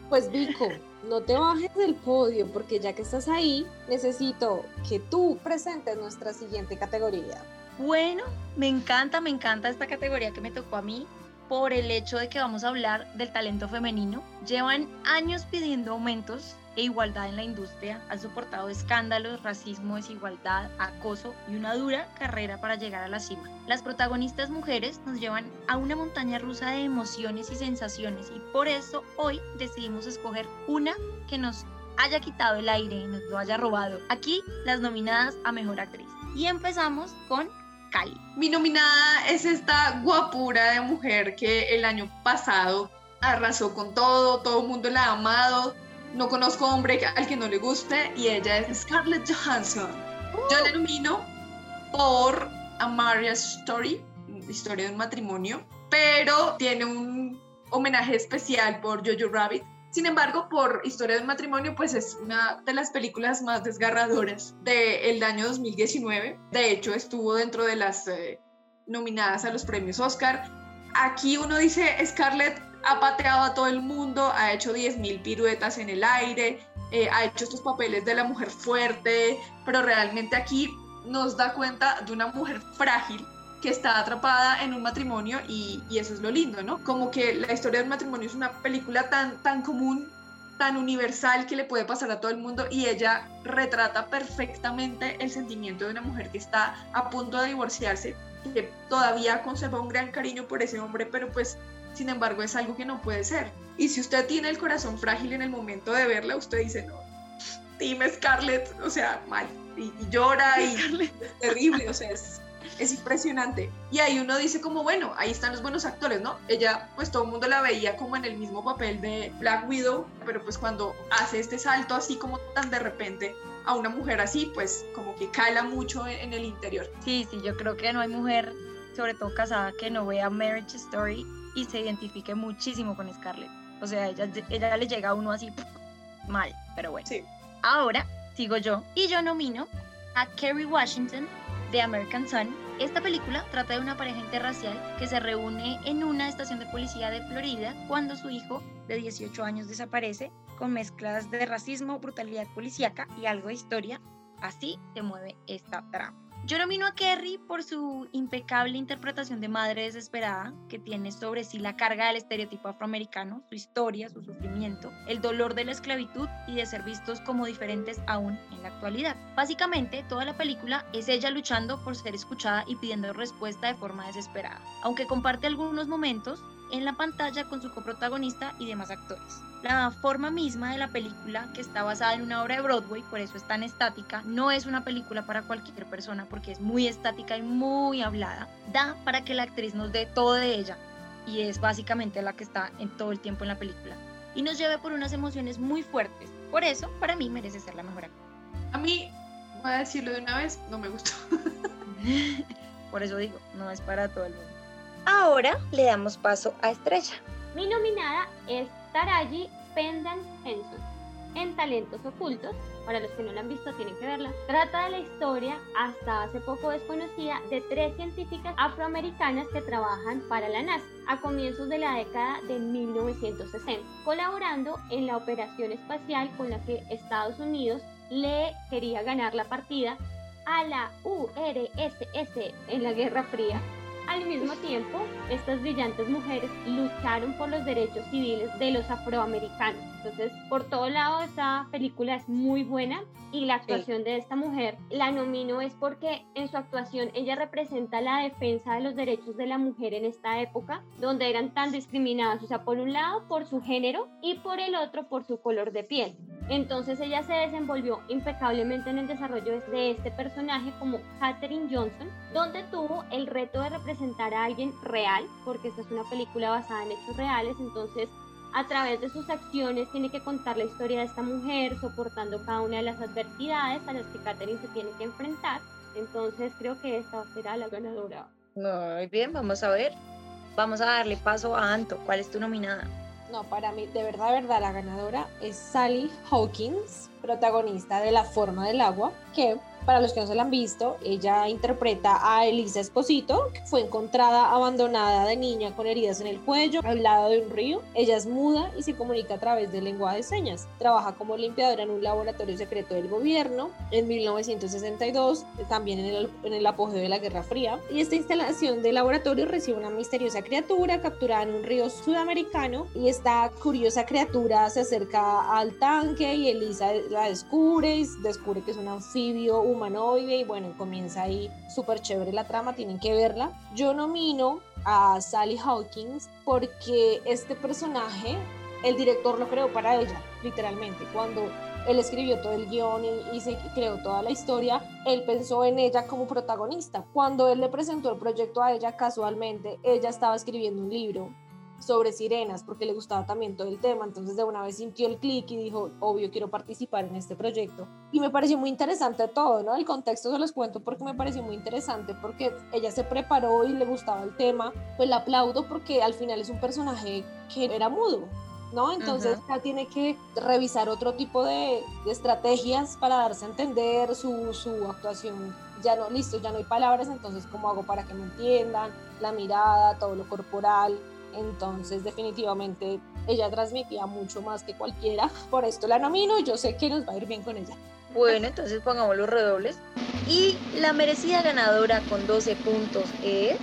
Pues Vico, no te bajes del podio porque ya que estás ahí, necesito que tú presentes nuestra siguiente categoría. Bueno, me encanta, me encanta esta categoría que me tocó a mí por el hecho de que vamos a hablar del talento femenino. Llevan años pidiendo aumentos e igualdad en la industria, han soportado escándalos, racismo, desigualdad, acoso y una dura carrera para llegar a la cima. Las protagonistas mujeres nos llevan a una montaña rusa de emociones y sensaciones y por eso hoy decidimos escoger una que nos haya quitado el aire y nos lo haya robado. Aquí las nominadas a Mejor Actriz. Y empezamos con Mi nominada es esta guapura de mujer que el año pasado arrasó con todo, todo el mundo la ha amado, no conozco hombre al que no le guste y ella es Scarlett Johansson. Yo la nomino por A Story, historia de un matrimonio, pero tiene un homenaje especial por Jojo Rabbit. Sin embargo, por Historia de un matrimonio, pues es una de las películas más desgarradoras del año 2019. De hecho, estuvo dentro de las eh, nominadas a los premios Oscar. Aquí uno dice, Scarlett ha pateado a todo el mundo, ha hecho 10.000 piruetas en el aire, eh, ha hecho estos papeles de la mujer fuerte, pero realmente aquí nos da cuenta de una mujer frágil que está atrapada en un matrimonio y, y, eso es lo lindo, ¿no? Como que la historia del matrimonio es una película tan, tan común, tan universal que le puede pasar a todo el mundo y ella retrata perfectamente el sentimiento de una mujer que está a punto de divorciarse, que todavía conserva un gran cariño por ese hombre, pero pues sin embargo, es algo que no puede ser. Y si usted tiene el corazón frágil en el momento de verla, usted dice, no, dime Scarlett, o sea, mal. Y, llora y es terrible, o sea, es, es impresionante. Y ahí uno dice como, bueno, ahí están los buenos actores, ¿no? Ella, pues todo el mundo la veía como en el mismo papel de Black Widow, pero pues cuando hace este salto así como tan de repente a una mujer así, pues como que cala mucho en, en el interior. Sí, sí, yo creo que no hay mujer, sobre todo casada, que no vea Marriage Story y se identifique muchísimo con Scarlett. O sea, ella, ella le llega a uno así mal, pero bueno. Sí. Ahora sigo yo y yo nomino a Kerry Washington de American Sun. Esta película trata de una pareja interracial que se reúne en una estación de policía de Florida cuando su hijo de 18 años desaparece con mezclas de racismo, brutalidad policíaca y algo de historia. Así se mueve esta trama. Yo nomino a Kerry por su impecable interpretación de madre desesperada, que tiene sobre sí la carga del estereotipo afroamericano, su historia, su sufrimiento, el dolor de la esclavitud y de ser vistos como diferentes aún en la actualidad. Básicamente, toda la película es ella luchando por ser escuchada y pidiendo respuesta de forma desesperada, aunque comparte algunos momentos en la pantalla con su coprotagonista y demás actores. La forma misma de la película, que está basada en una obra de Broadway, por eso es tan estática, no es una película para cualquier persona porque es muy estática y muy hablada, da para que la actriz nos dé todo de ella y es básicamente la que está en todo el tiempo en la película y nos lleve por unas emociones muy fuertes. Por eso, para mí merece ser la mejor actriz. A mí, voy a decirlo de una vez, no me gustó. por eso digo, no es para todo el mundo. Ahora le damos paso a Estrella. Mi nominada es Taraji Pendan Henson en Talentos Ocultos. Para los que no la han visto, tienen que verla. Trata de la historia, hasta hace poco desconocida, de tres científicas afroamericanas que trabajan para la NASA a comienzos de la década de 1960, colaborando en la operación espacial con la que Estados Unidos le quería ganar la partida a la URSS en la Guerra Fría al mismo tiempo, estas brillantes mujeres lucharon por los derechos civiles de los afroamericanos. Entonces, por todo lado, esta película es muy buena y la actuación de esta mujer la nomino es porque en su actuación ella representa la defensa de los derechos de la mujer en esta época, donde eran tan discriminadas, o sea, por un lado por su género y por el otro por su color de piel. Entonces ella se desenvolvió impecablemente en el desarrollo de este personaje como Katherine Johnson, donde tuvo el reto de representar a alguien real, porque esta es una película basada en hechos reales, entonces a través de sus acciones tiene que contar la historia de esta mujer, soportando cada una de las adversidades a las que Katherine se tiene que enfrentar. Entonces creo que esta será la ganadora. Muy bien, vamos a ver. Vamos a darle paso a Anto. ¿Cuál es tu nominada? No, para mí, de verdad, de verdad, la ganadora es Sally Hawkins, protagonista de La forma del agua, que para los que no se la han visto, ella interpreta a Elisa Esposito, que fue encontrada abandonada de niña con heridas en el cuello al lado de un río. Ella es muda y se comunica a través del lenguaje de señas. Trabaja como limpiadora en un laboratorio secreto del gobierno en 1962, también en el, en el apogeo de la Guerra Fría. Y esta instalación de laboratorio recibe una misteriosa criatura capturada en un río sudamericano y esta curiosa criatura se acerca al tanque y Elisa la descubre y descubre que es un anfibio humanoide y bueno, comienza ahí súper chévere la trama, tienen que verla. Yo nomino a Sally Hawkins porque este personaje, el director lo creó para ella, literalmente. Cuando él escribió todo el guion y, y, se creó toda la historia, él pensó en ella como protagonista. Cuando él le presentó el proyecto a ella, casualmente, ella estaba escribiendo un libro sobre sirenas porque le gustaba también todo el tema, entonces de una vez sintió el clic y dijo, obvio, quiero participar en este proyecto. Y me pareció muy interesante todo, ¿no? El contexto se los cuento porque me pareció muy interesante, porque ella se preparó y le gustaba el tema, pues la aplaudo porque al final es un personaje que era mudo, ¿no? Entonces ya tiene que revisar otro tipo de, de, estrategias para darse a entender su, su actuación. Ya no, listo, ya no hay palabras, entonces ¿cómo hago para que me entiendan? La mirada, todo lo corporal, entonces, definitivamente, ella transmitía mucho más que cualquiera. Por esto la nomino y yo sé que nos va a ir bien con ella. Bueno, entonces pongamos los redobles. Y la merecida ganadora con 12 puntos es.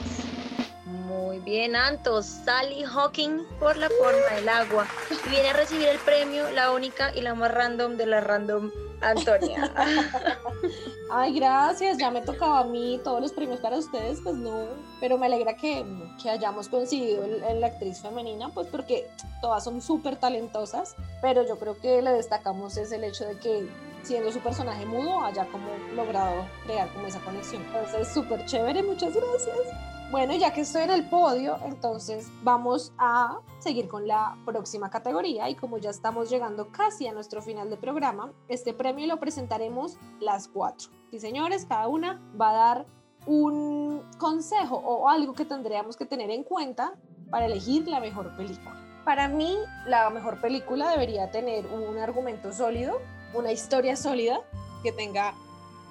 Muy bien, Antos, Sally Hawking por la forma del agua. Y viene a recibir el premio, la única y la más random de la random Antonia. Ay, gracias, ya me tocaba a mí todos los premios para ustedes, pues no, pero me alegra que, que hayamos coincidido en, la actriz femenina, pues porque todas son súper talentosas, pero yo creo que le destacamos es el hecho de que siendo su personaje mudo haya como logrado crear como esa conexión. Entonces, súper chévere, muchas gracias. Bueno, ya que estoy en el podio, entonces vamos a seguir con la próxima categoría y como ya estamos llegando casi a nuestro final de programa, este premio lo presentaremos las cuatro. Sí, señores, cada una va a dar un consejo o algo que tendríamos que tener en cuenta para elegir la mejor película. Para mí, la mejor película debería tener un argumento sólido, una historia sólida, que tenga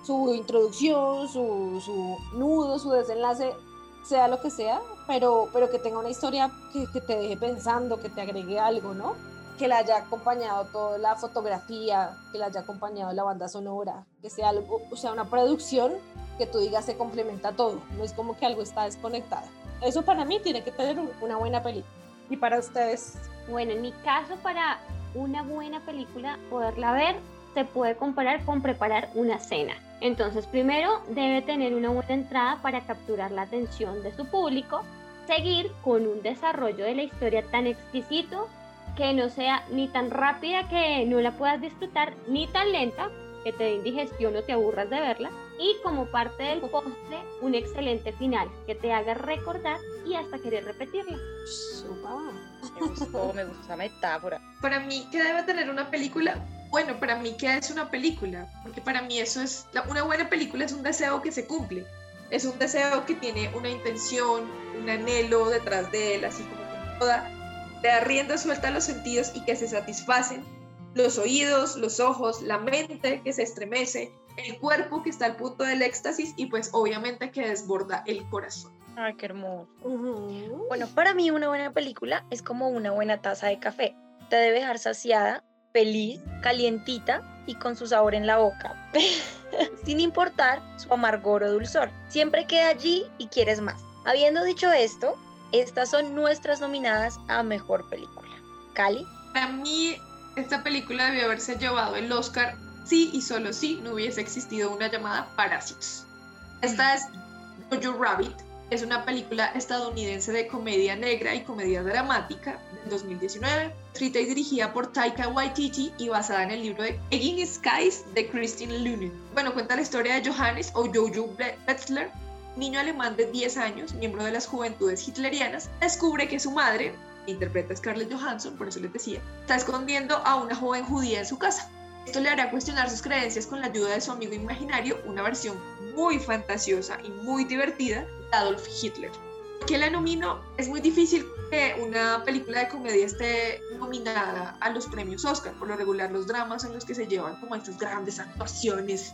su introducción, su, su nudo, su desenlace sea lo que sea, pero, pero que tenga una historia que, que, te deje pensando, que te agregue algo, ¿no? Que la haya acompañado toda la fotografía, que la haya acompañado la banda sonora, que sea algo, o sea, una producción que tú digas se complementa todo, no es como que algo está desconectado. Eso para mí tiene que tener una buena película. ¿Y para ustedes? Bueno, en mi caso, para una buena película, poderla ver, se puede comparar con preparar una cena. Entonces, primero debe tener una buena entrada para capturar la atención de su público, seguir con un desarrollo de la historia tan exquisito que no sea ni tan rápida que no la puedas disfrutar, ni tan lenta que te dé indigestión o te aburras de verla, y como parte del postre, un excelente final que te haga recordar y hasta querer repetirla. Me gustó, me gustó esa metáfora. Para mí, ¿qué debe tener una película? Bueno, para mí, ¿qué es una película? Porque para mí eso es, una buena película es un deseo que se cumple. Es un deseo que tiene una intención, un anhelo detrás de él, así como toda, te da rienda suelta a los sentidos y que se satisfacen. Los oídos, los ojos, la mente que se estremece, el cuerpo que está al punto del éxtasis y pues obviamente que desborda el corazón. Ay, qué hermoso. Uh -huh. Bueno, para mí una buena película es como una buena taza de café. Te debe dejar saciada feliz, calientita y con su sabor en la boca, sin importar su amargor o dulzor. Siempre queda allí y quieres más. Habiendo dicho esto, estas son nuestras nominadas a Mejor Película. Cali. Para mí, esta película debió haberse llevado el Oscar si y solo si no hubiese existido una llamada Parásitos. Esta es Jojo Rabbit, es una película estadounidense de comedia negra y comedia dramática del 2019, escrita y dirigida por Taika Waititi y basada en el libro de Egging Skies de Christine Lunen. Bueno, cuenta la historia de Johannes o Jojo Betzler, niño alemán de 10 años, miembro de las juventudes hitlerianas, descubre que su madre, interpreta a Scarlett Johansson, por eso les decía, está escondiendo a una joven judía en su casa. Esto le hará cuestionar sus creencias con la ayuda de su amigo imaginario, una versión muy fantasiosa y muy divertida de Adolf Hitler. ¿Qué la nomino? Es muy difícil que una película de comedia esté nominada a los premios Oscar. Por lo regular, los dramas son los que se llevan como estas grandes actuaciones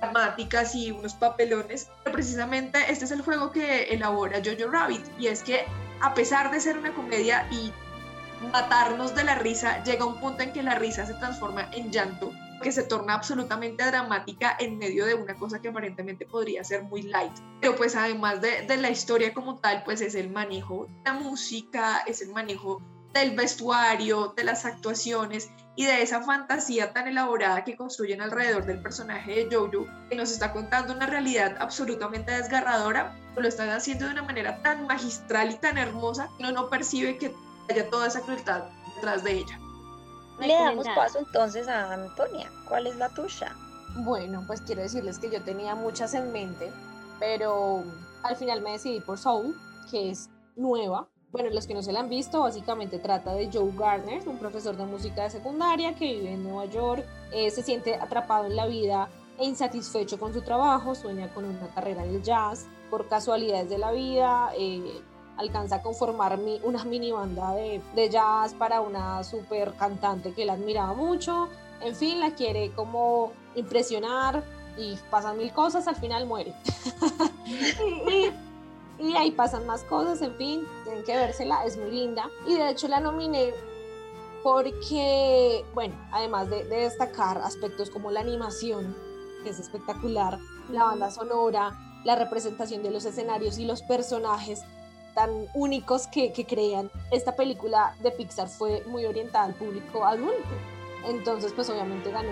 dramáticas y unos papelones, pero precisamente este es el juego que elabora Jojo Rabbit y es que a pesar de ser una comedia y matarnos de la risa, llega un punto en que la risa se transforma en llanto, que se torna absolutamente dramática en medio de una cosa que aparentemente podría ser muy light. Pero pues además de, de la historia como tal, pues es el manejo de la música, es el manejo del vestuario, de las actuaciones y de esa fantasía tan elaborada que construyen alrededor del personaje de Jojo, que nos está contando una realidad absolutamente desgarradora, lo están haciendo de una manera tan magistral y tan hermosa que uno no percibe que haya toda esa crueldad detrás de ella. Le damos paso entonces a Antonia. ¿Cuál es la tuya? Bueno, pues quiero decirles que yo tenía muchas en mente, pero al final me decidí por Soul, que es nueva, bueno, los que no se la han visto, básicamente trata de Joe Garner, un profesor de música de secundaria que vive en Nueva York, eh, se siente atrapado en la vida e insatisfecho con su trabajo, sueña con una carrera en el jazz, por casualidades de la vida, eh, alcanza a conformar una mini banda de, de jazz para una super cantante que él admiraba mucho, en fin, la quiere como impresionar y pasan mil cosas, al final muere. y, y ahí pasan más cosas, en fin, tienen que vérsela, es muy linda. Y de hecho la nominé porque, bueno, además de, destacar aspectos como la animación, que es espectacular, la banda sonora, la representación de los escenarios y los personajes tan únicos que, que crean, esta película de Pixar fue muy orientada al público adulto. Entonces, pues obviamente ganó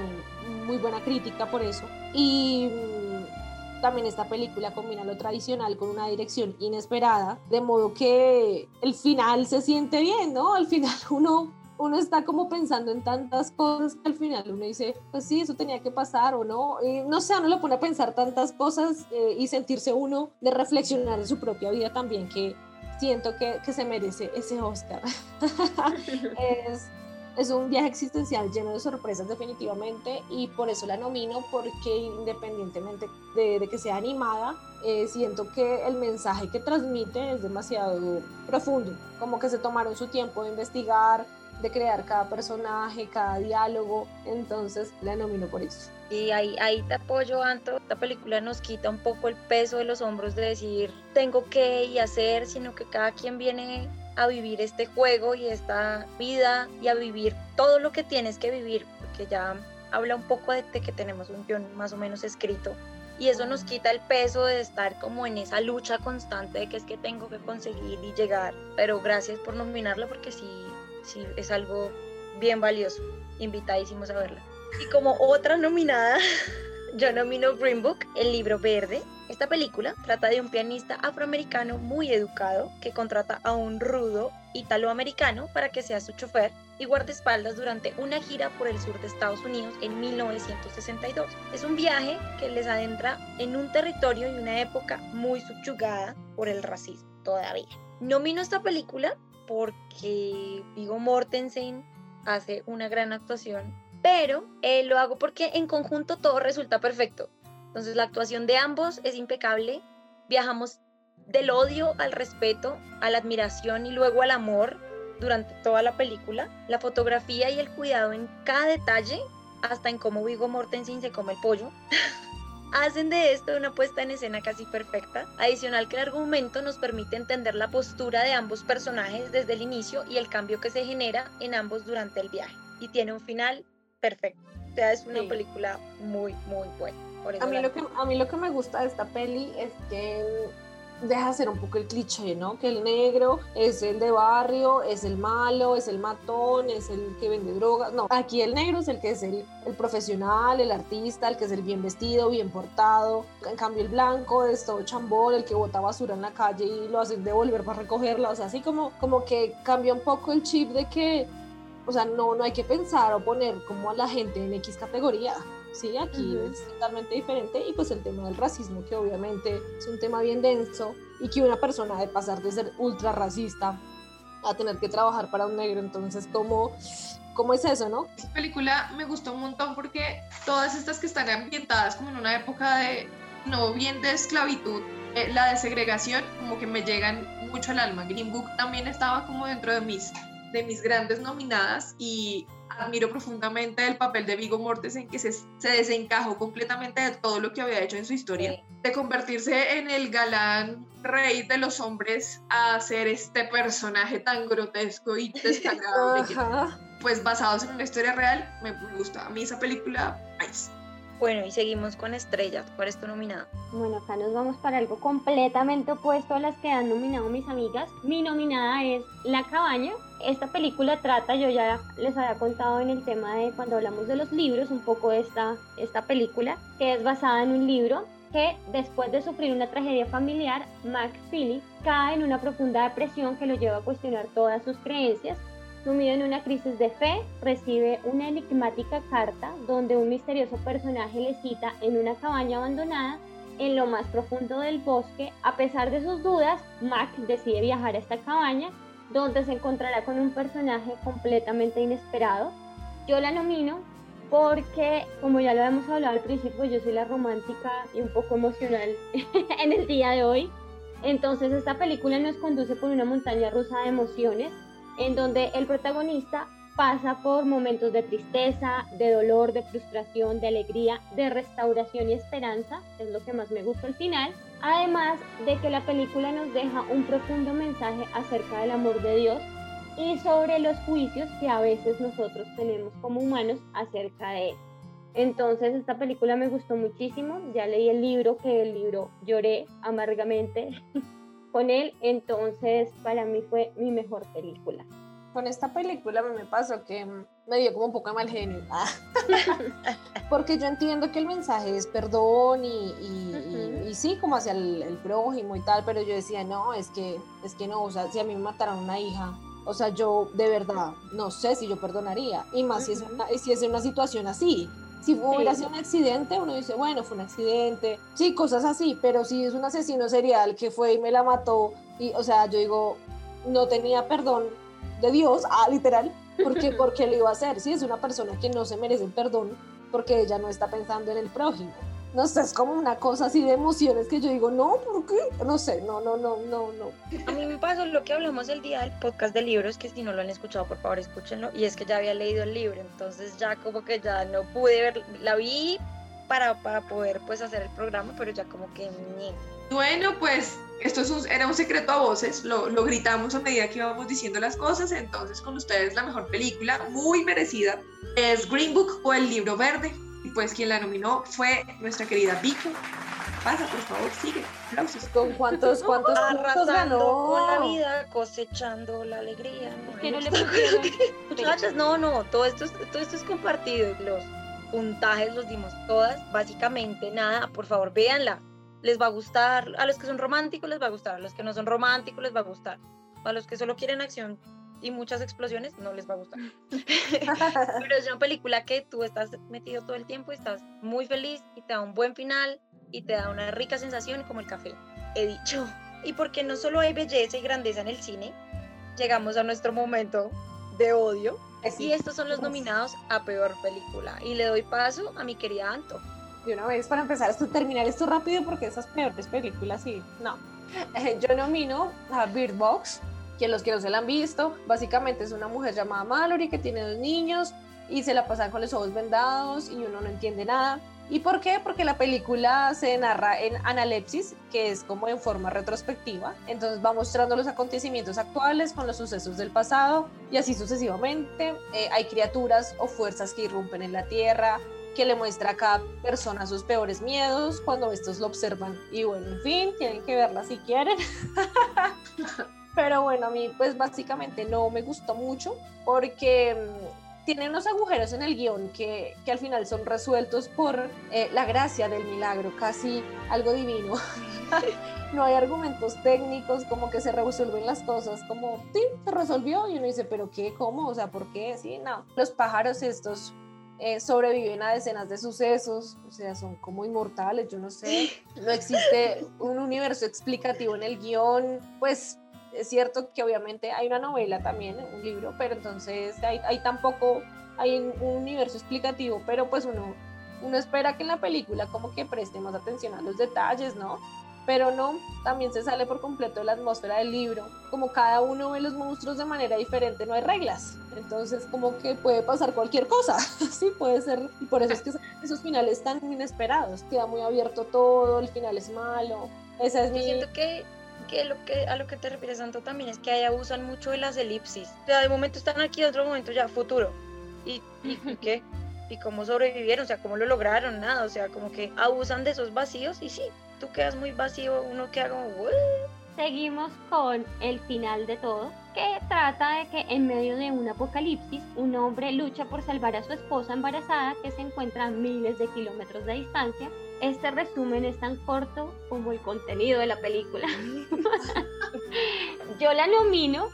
muy buena crítica por eso. Y también esta película combina lo tradicional con una dirección inesperada, de modo que el final se siente bien, ¿no? Al final uno, uno está como pensando en tantas cosas que al final uno dice, pues sí, eso tenía que pasar o no. Y no sé, uno lo pone a pensar tantas cosas eh, y sentirse uno de reflexionar en su propia vida también, que siento que, que se merece ese Oscar. es es un viaje existencial lleno de sorpresas definitivamente y por eso la nomino porque independientemente de, que sea animada, eh, siento que el mensaje que transmite es demasiado profundo, como que se tomaron su tiempo de investigar, de crear cada personaje, cada diálogo, entonces la nomino por eso. Y ahí, ahí te apoyo, Anto. Esta película nos quita un poco el peso de los hombros de decir tengo que y hacer, sino que cada quien viene a vivir este juego y esta vida y a vivir todo lo que tienes que vivir, porque ya habla un poco de, que tenemos un guion más o menos escrito y eso nos quita el peso de estar como en esa lucha constante de que es que tengo que conseguir y llegar, pero gracias por nominarla porque sí, sí es algo bien valioso, invitadísimos a verla. Y como otra nominada, yo nomino Green Book, el libro verde, esta película trata de un pianista afroamericano muy educado que contrata a un rudo italoamericano para que sea su chofer y guardaespaldas durante una gira por el sur de Estados Unidos en 1962. Es un viaje que les adentra en un territorio y una época muy subyugada por el racismo todavía. Nomino esta película porque Vigo Mortensen hace una gran actuación, pero eh, lo hago porque en conjunto todo resulta perfecto. Entonces la actuación de ambos es impecable. Viajamos del odio al respeto, a la admiración y luego al amor durante toda la película. La fotografía y el cuidado en cada detalle, hasta en cómo Vigo Mortensen se come el pollo, hacen de esto una puesta en escena casi perfecta. Adicional que el argumento nos permite entender la postura de ambos personajes desde el inicio y el cambio que se genera en ambos durante el viaje. Y tiene un final perfecto. O sea, es una película muy, muy buena. A mí, lo que, a mí lo que me gusta de esta peli es que deja ser un poco el cliché, ¿no? Que el negro es el de barrio, es el malo, es el matón, es el que vende drogas. No, aquí el negro es el que es el, el profesional, el artista, el que es el bien vestido, bien portado. En cambio el blanco es todo chambón, el que bota basura en la calle y lo hacen devolver para recogerla. O sea, así como, como que cambia un poco el chip de que, o sea, no, no hay que pensar o poner como a la gente en X categoría ¿sí? Aquí es totalmente diferente y pues el tema del racismo, que obviamente es un tema bien denso y que una persona de pasar de ser ultra racista a tener que trabajar para un negro, entonces, ¿cómo, cómo es eso, no? Esta película me gustó un montón porque todas estas que están ambientadas como en una época de, no bien de esclavitud, eh, la de segregación, como que me llegan mucho al alma. Green Book también estaba como dentro de mis de mis grandes nominadas y admiro profundamente el papel de Vigo Mortensen que se, se desencajó completamente de todo lo que había hecho en su historia, de convertirse en el galán rey de los hombres a ser este personaje tan grotesco y descargado, pues basados en una historia real, me gusta. A mí esa película. Bueno, y seguimos con estrellas. ¿Cuál es tu nominada? Bueno, acá nos vamos para algo completamente opuesto a las que han nominado mis amigas. Mi nominada es La Cabaña. Esta película trata, yo ya les había contado en el tema de cuando hablamos de los libros, un poco esta, esta película, que es basada en un libro que después de sufrir una tragedia familiar, Mac Philly cae en una profunda depresión que lo lleva a cuestionar todas sus creencias Sumido en una crisis de fe, recibe una enigmática carta donde un misterioso personaje le cita en una cabaña abandonada en lo más profundo del bosque. A pesar de sus dudas, Mac decide viajar a esta cabaña donde se encontrará con un personaje completamente inesperado. Yo la nomino porque, como ya lo hemos hablado al principio, yo soy la romántica y un poco emocional en el día de hoy. Entonces esta película nos conduce por una montaña rusa de emociones en donde el protagonista pasa por momentos de tristeza, de dolor, de frustración, de alegría, de restauración y esperanza, es lo que más me gusta al final, además de que la película nos deja un profundo mensaje acerca del amor de Dios y sobre los juicios que a veces nosotros tenemos como humanos acerca de él. Entonces esta película me gustó muchísimo, ya leí el libro, que el libro lloré amargamente con él, entonces para mí fue mi mejor película. Con esta película me pasó que me dio como un poco de mal genio, porque yo entiendo que el mensaje es perdón y, y, sí, como hacia el, prójimo y tal, pero yo decía, no, es que, es que no, o sea, si a mí me mataron una hija, o sea, yo de verdad no sé si yo perdonaría, y más si, es una, si es una situación así, si hubiera sido un accidente, uno dice, bueno, fue un accidente, sí, cosas así, pero si es un asesino serial que fue y me la mató, y, o sea, yo digo, no tenía perdón de Dios, ah, literal, porque, porque lo iba a hacer, sí, es una persona que no se merece el perdón porque ella no está pensando en el prójimo no sé, es como una cosa así de emociones que yo digo, no, ¿por qué? No sé, no, no, no, no, no. A mí me pasó lo que hablamos el día del podcast de libros, que si no lo han escuchado, por favor, escúchenlo, y es que ya había leído el libro, entonces ya como que ya no pude ver, la vi para, para poder pues hacer el programa, pero ya como que... Bueno, pues esto es era un secreto a voces, lo, lo gritamos a medida que íbamos diciendo las cosas, entonces con ustedes la mejor película, muy merecida, es Green Book o El Libro Verde y pues quien la nominó fue nuestra querida Vico. Pasa, por favor, sigue. Aplausos. ¿Con cuántos, cuántos puntos ganó? con la vida, cosechando la alegría. No, no Muchachas, no, no, todo esto, es, todo esto es compartido. Los puntajes los dimos todas. Básicamente, nada, por favor, véanla. Les va a gustar. A los que son románticos les va a gustar. A los que no son románticos les va a gustar. A los que solo quieren acción y muchas explosiones, no les va a gustar. Pero es una película que tú estás metido todo el tiempo y estás muy feliz y te da un buen final y te da una rica sensación como el café, he dicho. Y porque no solo hay belleza y grandeza en el cine, llegamos a nuestro momento de odio. Y estos son los nominados a peor película. Y le doy paso a mi querida Anto. De una vez para empezar esto, terminar esto rápido porque esas peores películas sí, no. yo nomino a Bird Box, que los que no se la han visto, básicamente es una mujer llamada Mallory que tiene dos niños y se la pasan con los ojos vendados y uno no entiende nada. ¿Y por qué? Porque la película se narra en analepsis, que es como en forma retrospectiva. Entonces va mostrando los acontecimientos actuales con los sucesos del pasado y así sucesivamente. Eh, hay criaturas o fuerzas que irrumpen en la Tierra, que le muestra a cada persona sus peores miedos cuando estos lo observan. Y bueno, en fin, tienen que verla si quieren. Pero bueno, a mí pues básicamente no me gustó mucho porque mm, tiene unos agujeros en el guion que, que al final son resueltos por eh, la gracia del milagro, casi algo divino. no hay argumentos técnicos, como que se resuelven las cosas, como, sí, se resolvió y uno dice, pero ¿qué? ¿Cómo? O sea, ¿por qué? Sí, no. Los pájaros estos eh, sobreviven a decenas de sucesos, o sea, son como inmortales, yo no sé. No existe un universo explicativo en el guion, pues es cierto que obviamente hay una novela también, un libro, pero entonces hay, tampoco, hay un universo explicativo, pero pues uno, uno espera que en la película como que preste más atención a los detalles, ¿no? pero no, también se sale por completo de la atmósfera del libro. Como cada uno ve los monstruos de manera diferente, no hay reglas. Entonces, como que puede pasar cualquier cosa, sí, puede ser, y por eso es que esos finales tan inesperados, queda muy abierto todo, el final es malo. Esa es Yo siento que que lo que a lo que te refieres Santo también es que ahí abusan mucho de las elipsis. O sea, de momento están aquí, de otro momento ya futuro. ¿Y, y qué? ¿Y cómo sobrevivieron? O sea, ¿cómo lo lograron? Nada, o sea, como que abusan de esos vacíos y sí, tú quedas muy vacío, uno queda como... Seguimos con el final de todo, que trata de que en medio de un apocalipsis, un hombre lucha por salvar a su esposa embarazada que se encuentra a miles de kilómetros de distancia. Este resumen es tan corto como el contenido de la película. Yo la nomino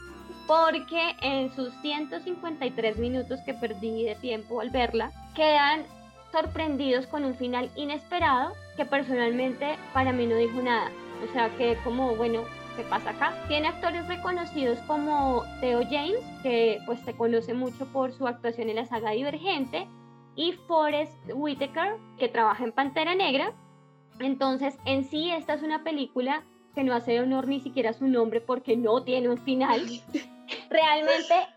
porque en sus 153 minutos que perdí de tiempo al verla, quedan sorprendidos con un final inesperado que personalmente para mí no dijo nada. O sea que como, bueno, ¿qué pasa acá? Tiene actores reconocidos como Theo James, que pues se conoce mucho por su actuación en la saga Divergente, y Forrest Whitaker, que trabaja en Pantera Negra. Entonces, en sí, esta es una película que no hace honor ni siquiera a su nombre porque no tiene un final. Realmente,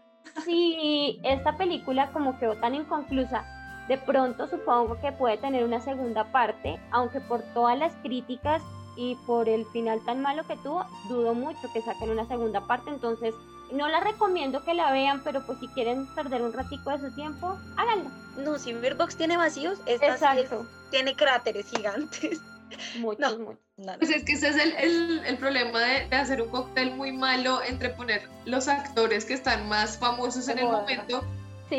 si esta película como quedó tan inconclusa, de pronto supongo que puede tener una segunda parte, aunque por todas las críticas y por el final tan malo que tuvo, dudo mucho que saquen una segunda parte, entonces no la recomiendo que la vean, pero pues si quieren perder un ratico de su tiempo, háganlo. No, si Box tiene vacíos, esta tiene cráteres gigantes. Muchos, muchos. Pues es que ese es el, el, problema de, de, hacer un cóctel muy malo entre poner los actores que están más famosos en el momento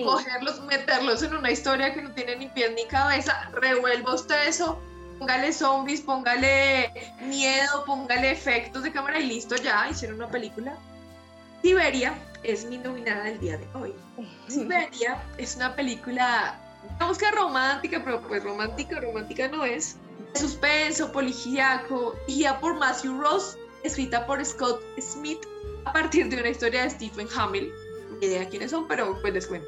cogerlos, meterlos en una historia que no tiene ni pies ni cabeza, revuelva usted eso, póngale zombies, póngale miedo, póngale efectos de cámara y listo, ya hicieron una película. Siberia es mi nominada del día de hoy. Siberia es una película, digamos que romántica, pero pues romántica, romántica no es. Suspenso, policíaco, guía por Matthew Ross, escrita por Scott Smith a partir de una historia de Stephen Hamill idea quiénes son, pero pues les cuento.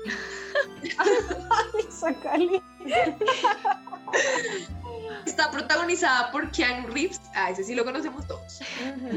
Está protagonizada por Keanu Reeves, a ese sí lo conocemos todos.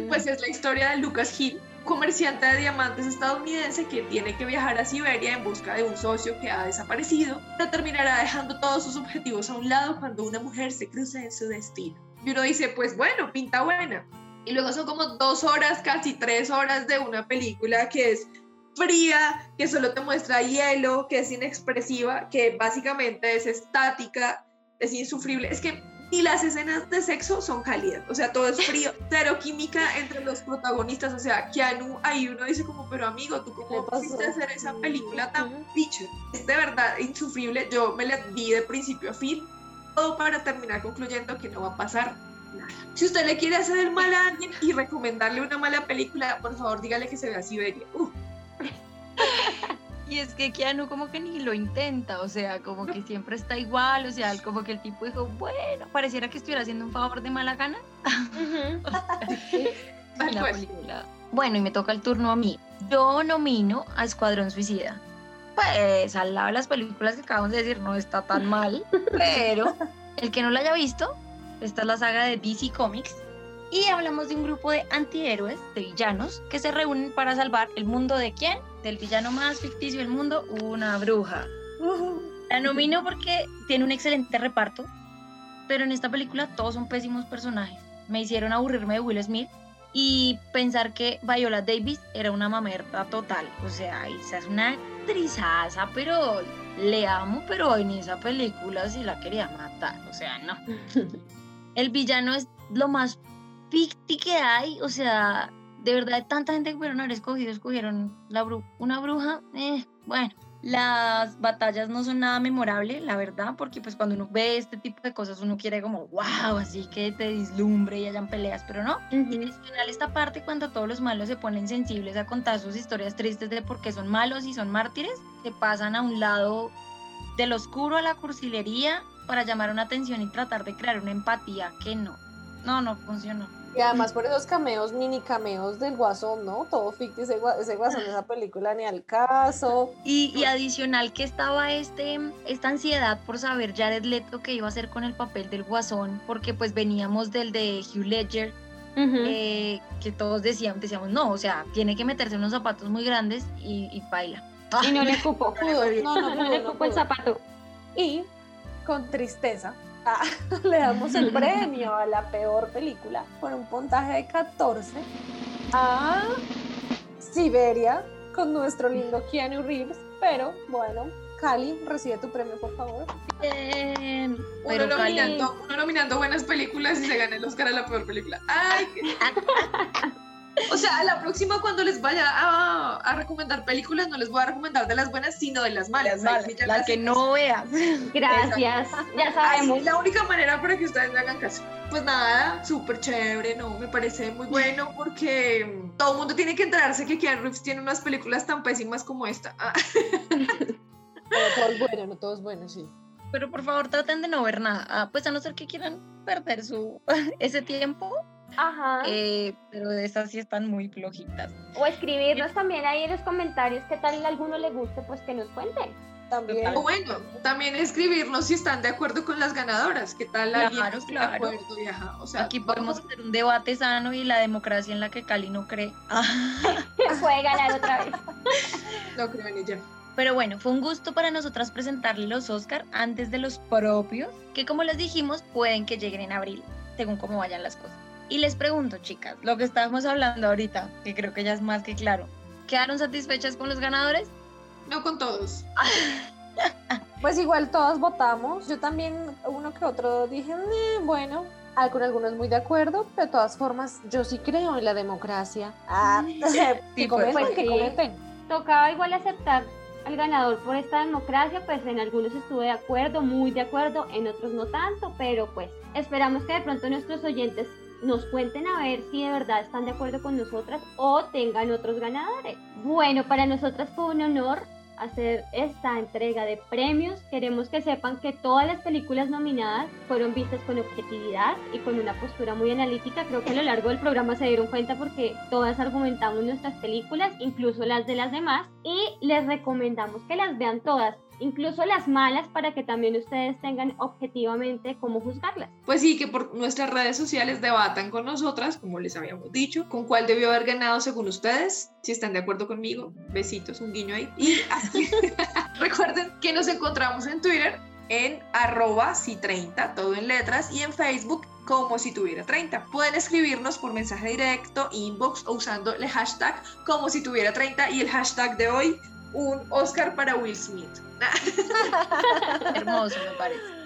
Pues es la historia de Lucas Hill, comerciante de diamantes estadounidense que tiene que viajar a Siberia en busca de un socio que ha desaparecido, pero terminará dejando todos sus objetivos a un lado cuando una mujer se cruza en su destino. Y uno dice, pues bueno, pinta buena. Y luego son como dos horas, casi tres horas de una película que es fría, que solo te muestra hielo, que es inexpresiva, que básicamente es estática, es insufrible. Es que ni las escenas de sexo son cálidas, o sea, todo es frío, cero química entre los protagonistas, o sea, Keanu, ahí uno dice como, pero amigo, ¿tú cómo pudiste hacer esa película tan bicho? Es de verdad insufrible, yo me la vi de principio a fin, todo para terminar concluyendo que no va a pasar nada. Si usted le quiere hacer el mal a alguien y recomendarle una mala película, por favor dígale que se vea Siberia. Y es que Keanu como que ni lo intenta, o sea, como que siempre está igual, o sea, como que el tipo dijo, bueno, pareciera que estuviera haciendo un favor de mala gana. Bueno, y me toca el turno a mí. Yo nomino a Escuadrón Suicida. Pues al lado de las películas que acabamos de decir, no está tan mal, pero el que no la haya visto, esta es la saga de DC Comics y hablamos de un grupo de antihéroes, de villanos, que se reúnen para salvar el mundo de quién? Del villano más ficticio del mundo, una bruja. La nomino porque tiene un excelente reparto, pero en esta película todos son pésimos personajes. Me hicieron aburrirme de Will Smith y pensar que Viola Davis era una mamerta total. O sea, esa es una actrizaza, pero le amo, pero en esa película sí la quería matar. O sea, no. El villano es lo más ficti que hay, o sea, de verdad, tanta gente que pudieron haber escogido, escogieron la una bruja, eh, bueno, las batallas no son nada memorable, la verdad, porque pues cuando uno ve este tipo de cosas uno quiere como, wow, así que te dislumbre y hayan peleas, pero no. Y adicional esta parte cuando todos los malos se ponen sensibles a contar sus historias tristes de por qué son malos y son mártires, se pasan a un lado del oscuro a la cursilería para llamar una atención y tratar de crear una empatía que no, no, no funcionó. Y además por esos cameos, mini cameos del Guasón, ¿no? Todo ficticio, ese, Guasón de esa película ni al caso. Y, adicional que estaba este, esta ansiedad por saber Jared Leto qué iba a hacer con el papel del Guasón, porque pues veníamos del de Hugh Ledger, eh, que todos decíamos, decíamos, no, o sea, tiene que meterse unos zapatos muy grandes y, y baila. Y no le cupo. No, no, No le cupo el zapato. Y con tristeza ah, le damos el premio a la peor película con un puntaje de 14 a Siberia con nuestro lindo Keanu Reeves. Pero bueno, Cali, recibe tu premio, por favor. Bien, Uno nominando, uno nominando buenas películas y se gana el Oscar a la peor película. ¡Ay! qué- O sea, a la próxima cuando les vaya a, a recomendar películas, no les voy a recomendar de las buenas, sino de las malas. las malas, las que no veas. Gracias. Ya sabemos. la única manera para que ustedes me hagan caso. Pues nada, súper chévere, ¿no? Me parece muy bueno porque todo el mundo tiene que enterarse que Keanu Reeves tiene unas películas tan pésimas como esta. Ah, Pero todo es bueno, no todo es bueno, sí. Pero por favor traten de no ver nada. Ah, pues a no ser que quieran perder su ese tiempo. Ajá. eh, pero de esas sí están muy flojitas. O escribirnos también ahí en los comentarios qué tal a alguno le guste, pues que nos cuenten. También. O bueno, también escribirnos si están de acuerdo con las ganadoras. ¿Qué tal alguien Claro, no claro. de acuerdo? Y ajá, o sea, Aquí podemos hacer un debate sano y la democracia en la que Cali no cree. Puede ganar otra vez. no creo en ella. Pero bueno, fue un gusto para nosotras presentarle los Oscar antes de los propios, que como les dijimos, pueden que lleguen en abril, según cómo vayan las cosas. Y les pregunto, chicas, lo que estábamos hablando ahorita, que creo que ya es más que claro, ¿quedaron satisfechas con los ganadores? No con todos. Pues igual todos votamos. Yo también, uno que otro, dije, "Eh, bueno, con algunos muy de acuerdo, pero de todas formas, yo sí creo en la democracia. Ah, Sí, comenten, pues que sí. comenten. Tocaba igual aceptar al ganador por esta democracia, pues en algunos estuve de acuerdo, muy de acuerdo, en otros no tanto, pero pues esperamos que de pronto nuestros oyentes nos cuenten a ver si de verdad están de acuerdo con nosotras o tengan otros ganadores. Bueno, para nosotras fue un honor hacer esta entrega de premios. Queremos que sepan que todas las películas nominadas fueron vistas con objetividad y con una postura muy analítica. Creo que a lo largo del programa se dieron cuenta porque todas argumentamos nuestras películas, incluso las de las demás, y les recomendamos que las vean todas, incluso las malas, para que también ustedes tengan objetivamente cómo juzgarlas. Pues sí, que por nuestras redes sociales debatan con nosotras, como les habíamos dicho, con cuál debió haber ganado según ustedes. Si están de acuerdo conmigo, besitos, un guiño ahí. Y así, recuerden que nos encontramos en Twitter en arroba si 30, todo en letras, y en Facebook como si tuviera 30. Pueden escribirnos por mensaje directo, inbox o usando el hashtag como si tuviera 30 y el hashtag de hoy, un Oscar para Will Smith. Hermoso, me parece.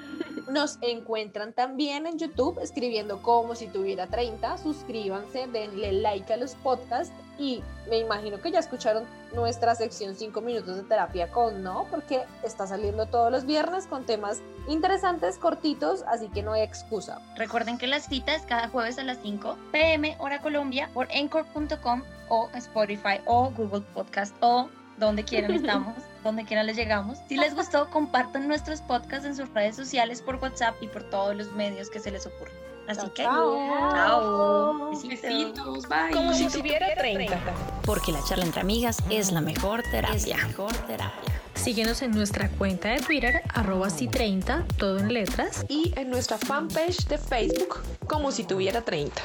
Nos encuentran también en YouTube escribiendo como si tuviera 30. Suscríbanse, denle like a los podcasts y me imagino que ya escucharon nuestra sección 5 minutos de terapia con, ¿no? Porque está saliendo todos los viernes con temas interesantes, cortitos, así que no hay excusa. Recuerden que la cita es cada jueves a las 5 pm hora Colombia por encore.com o Spotify o Google Podcast o donde quieran estamos, donde quieran les llegamos. Si les gustó, compartan nuestros podcasts en sus redes sociales por WhatsApp y por todos los medios que se les ocurran. Así Chao, que, chao. chao. Besitos. Besitos, bye. Como si tuviera 30. Porque la charla entre amigas es la mejor terapia. Es la mejor terapia. Síguenos en nuestra cuenta de Twitter, arroba si 30, todo en letras. y en nuestra fanpage de Facebook como si tuviera 30.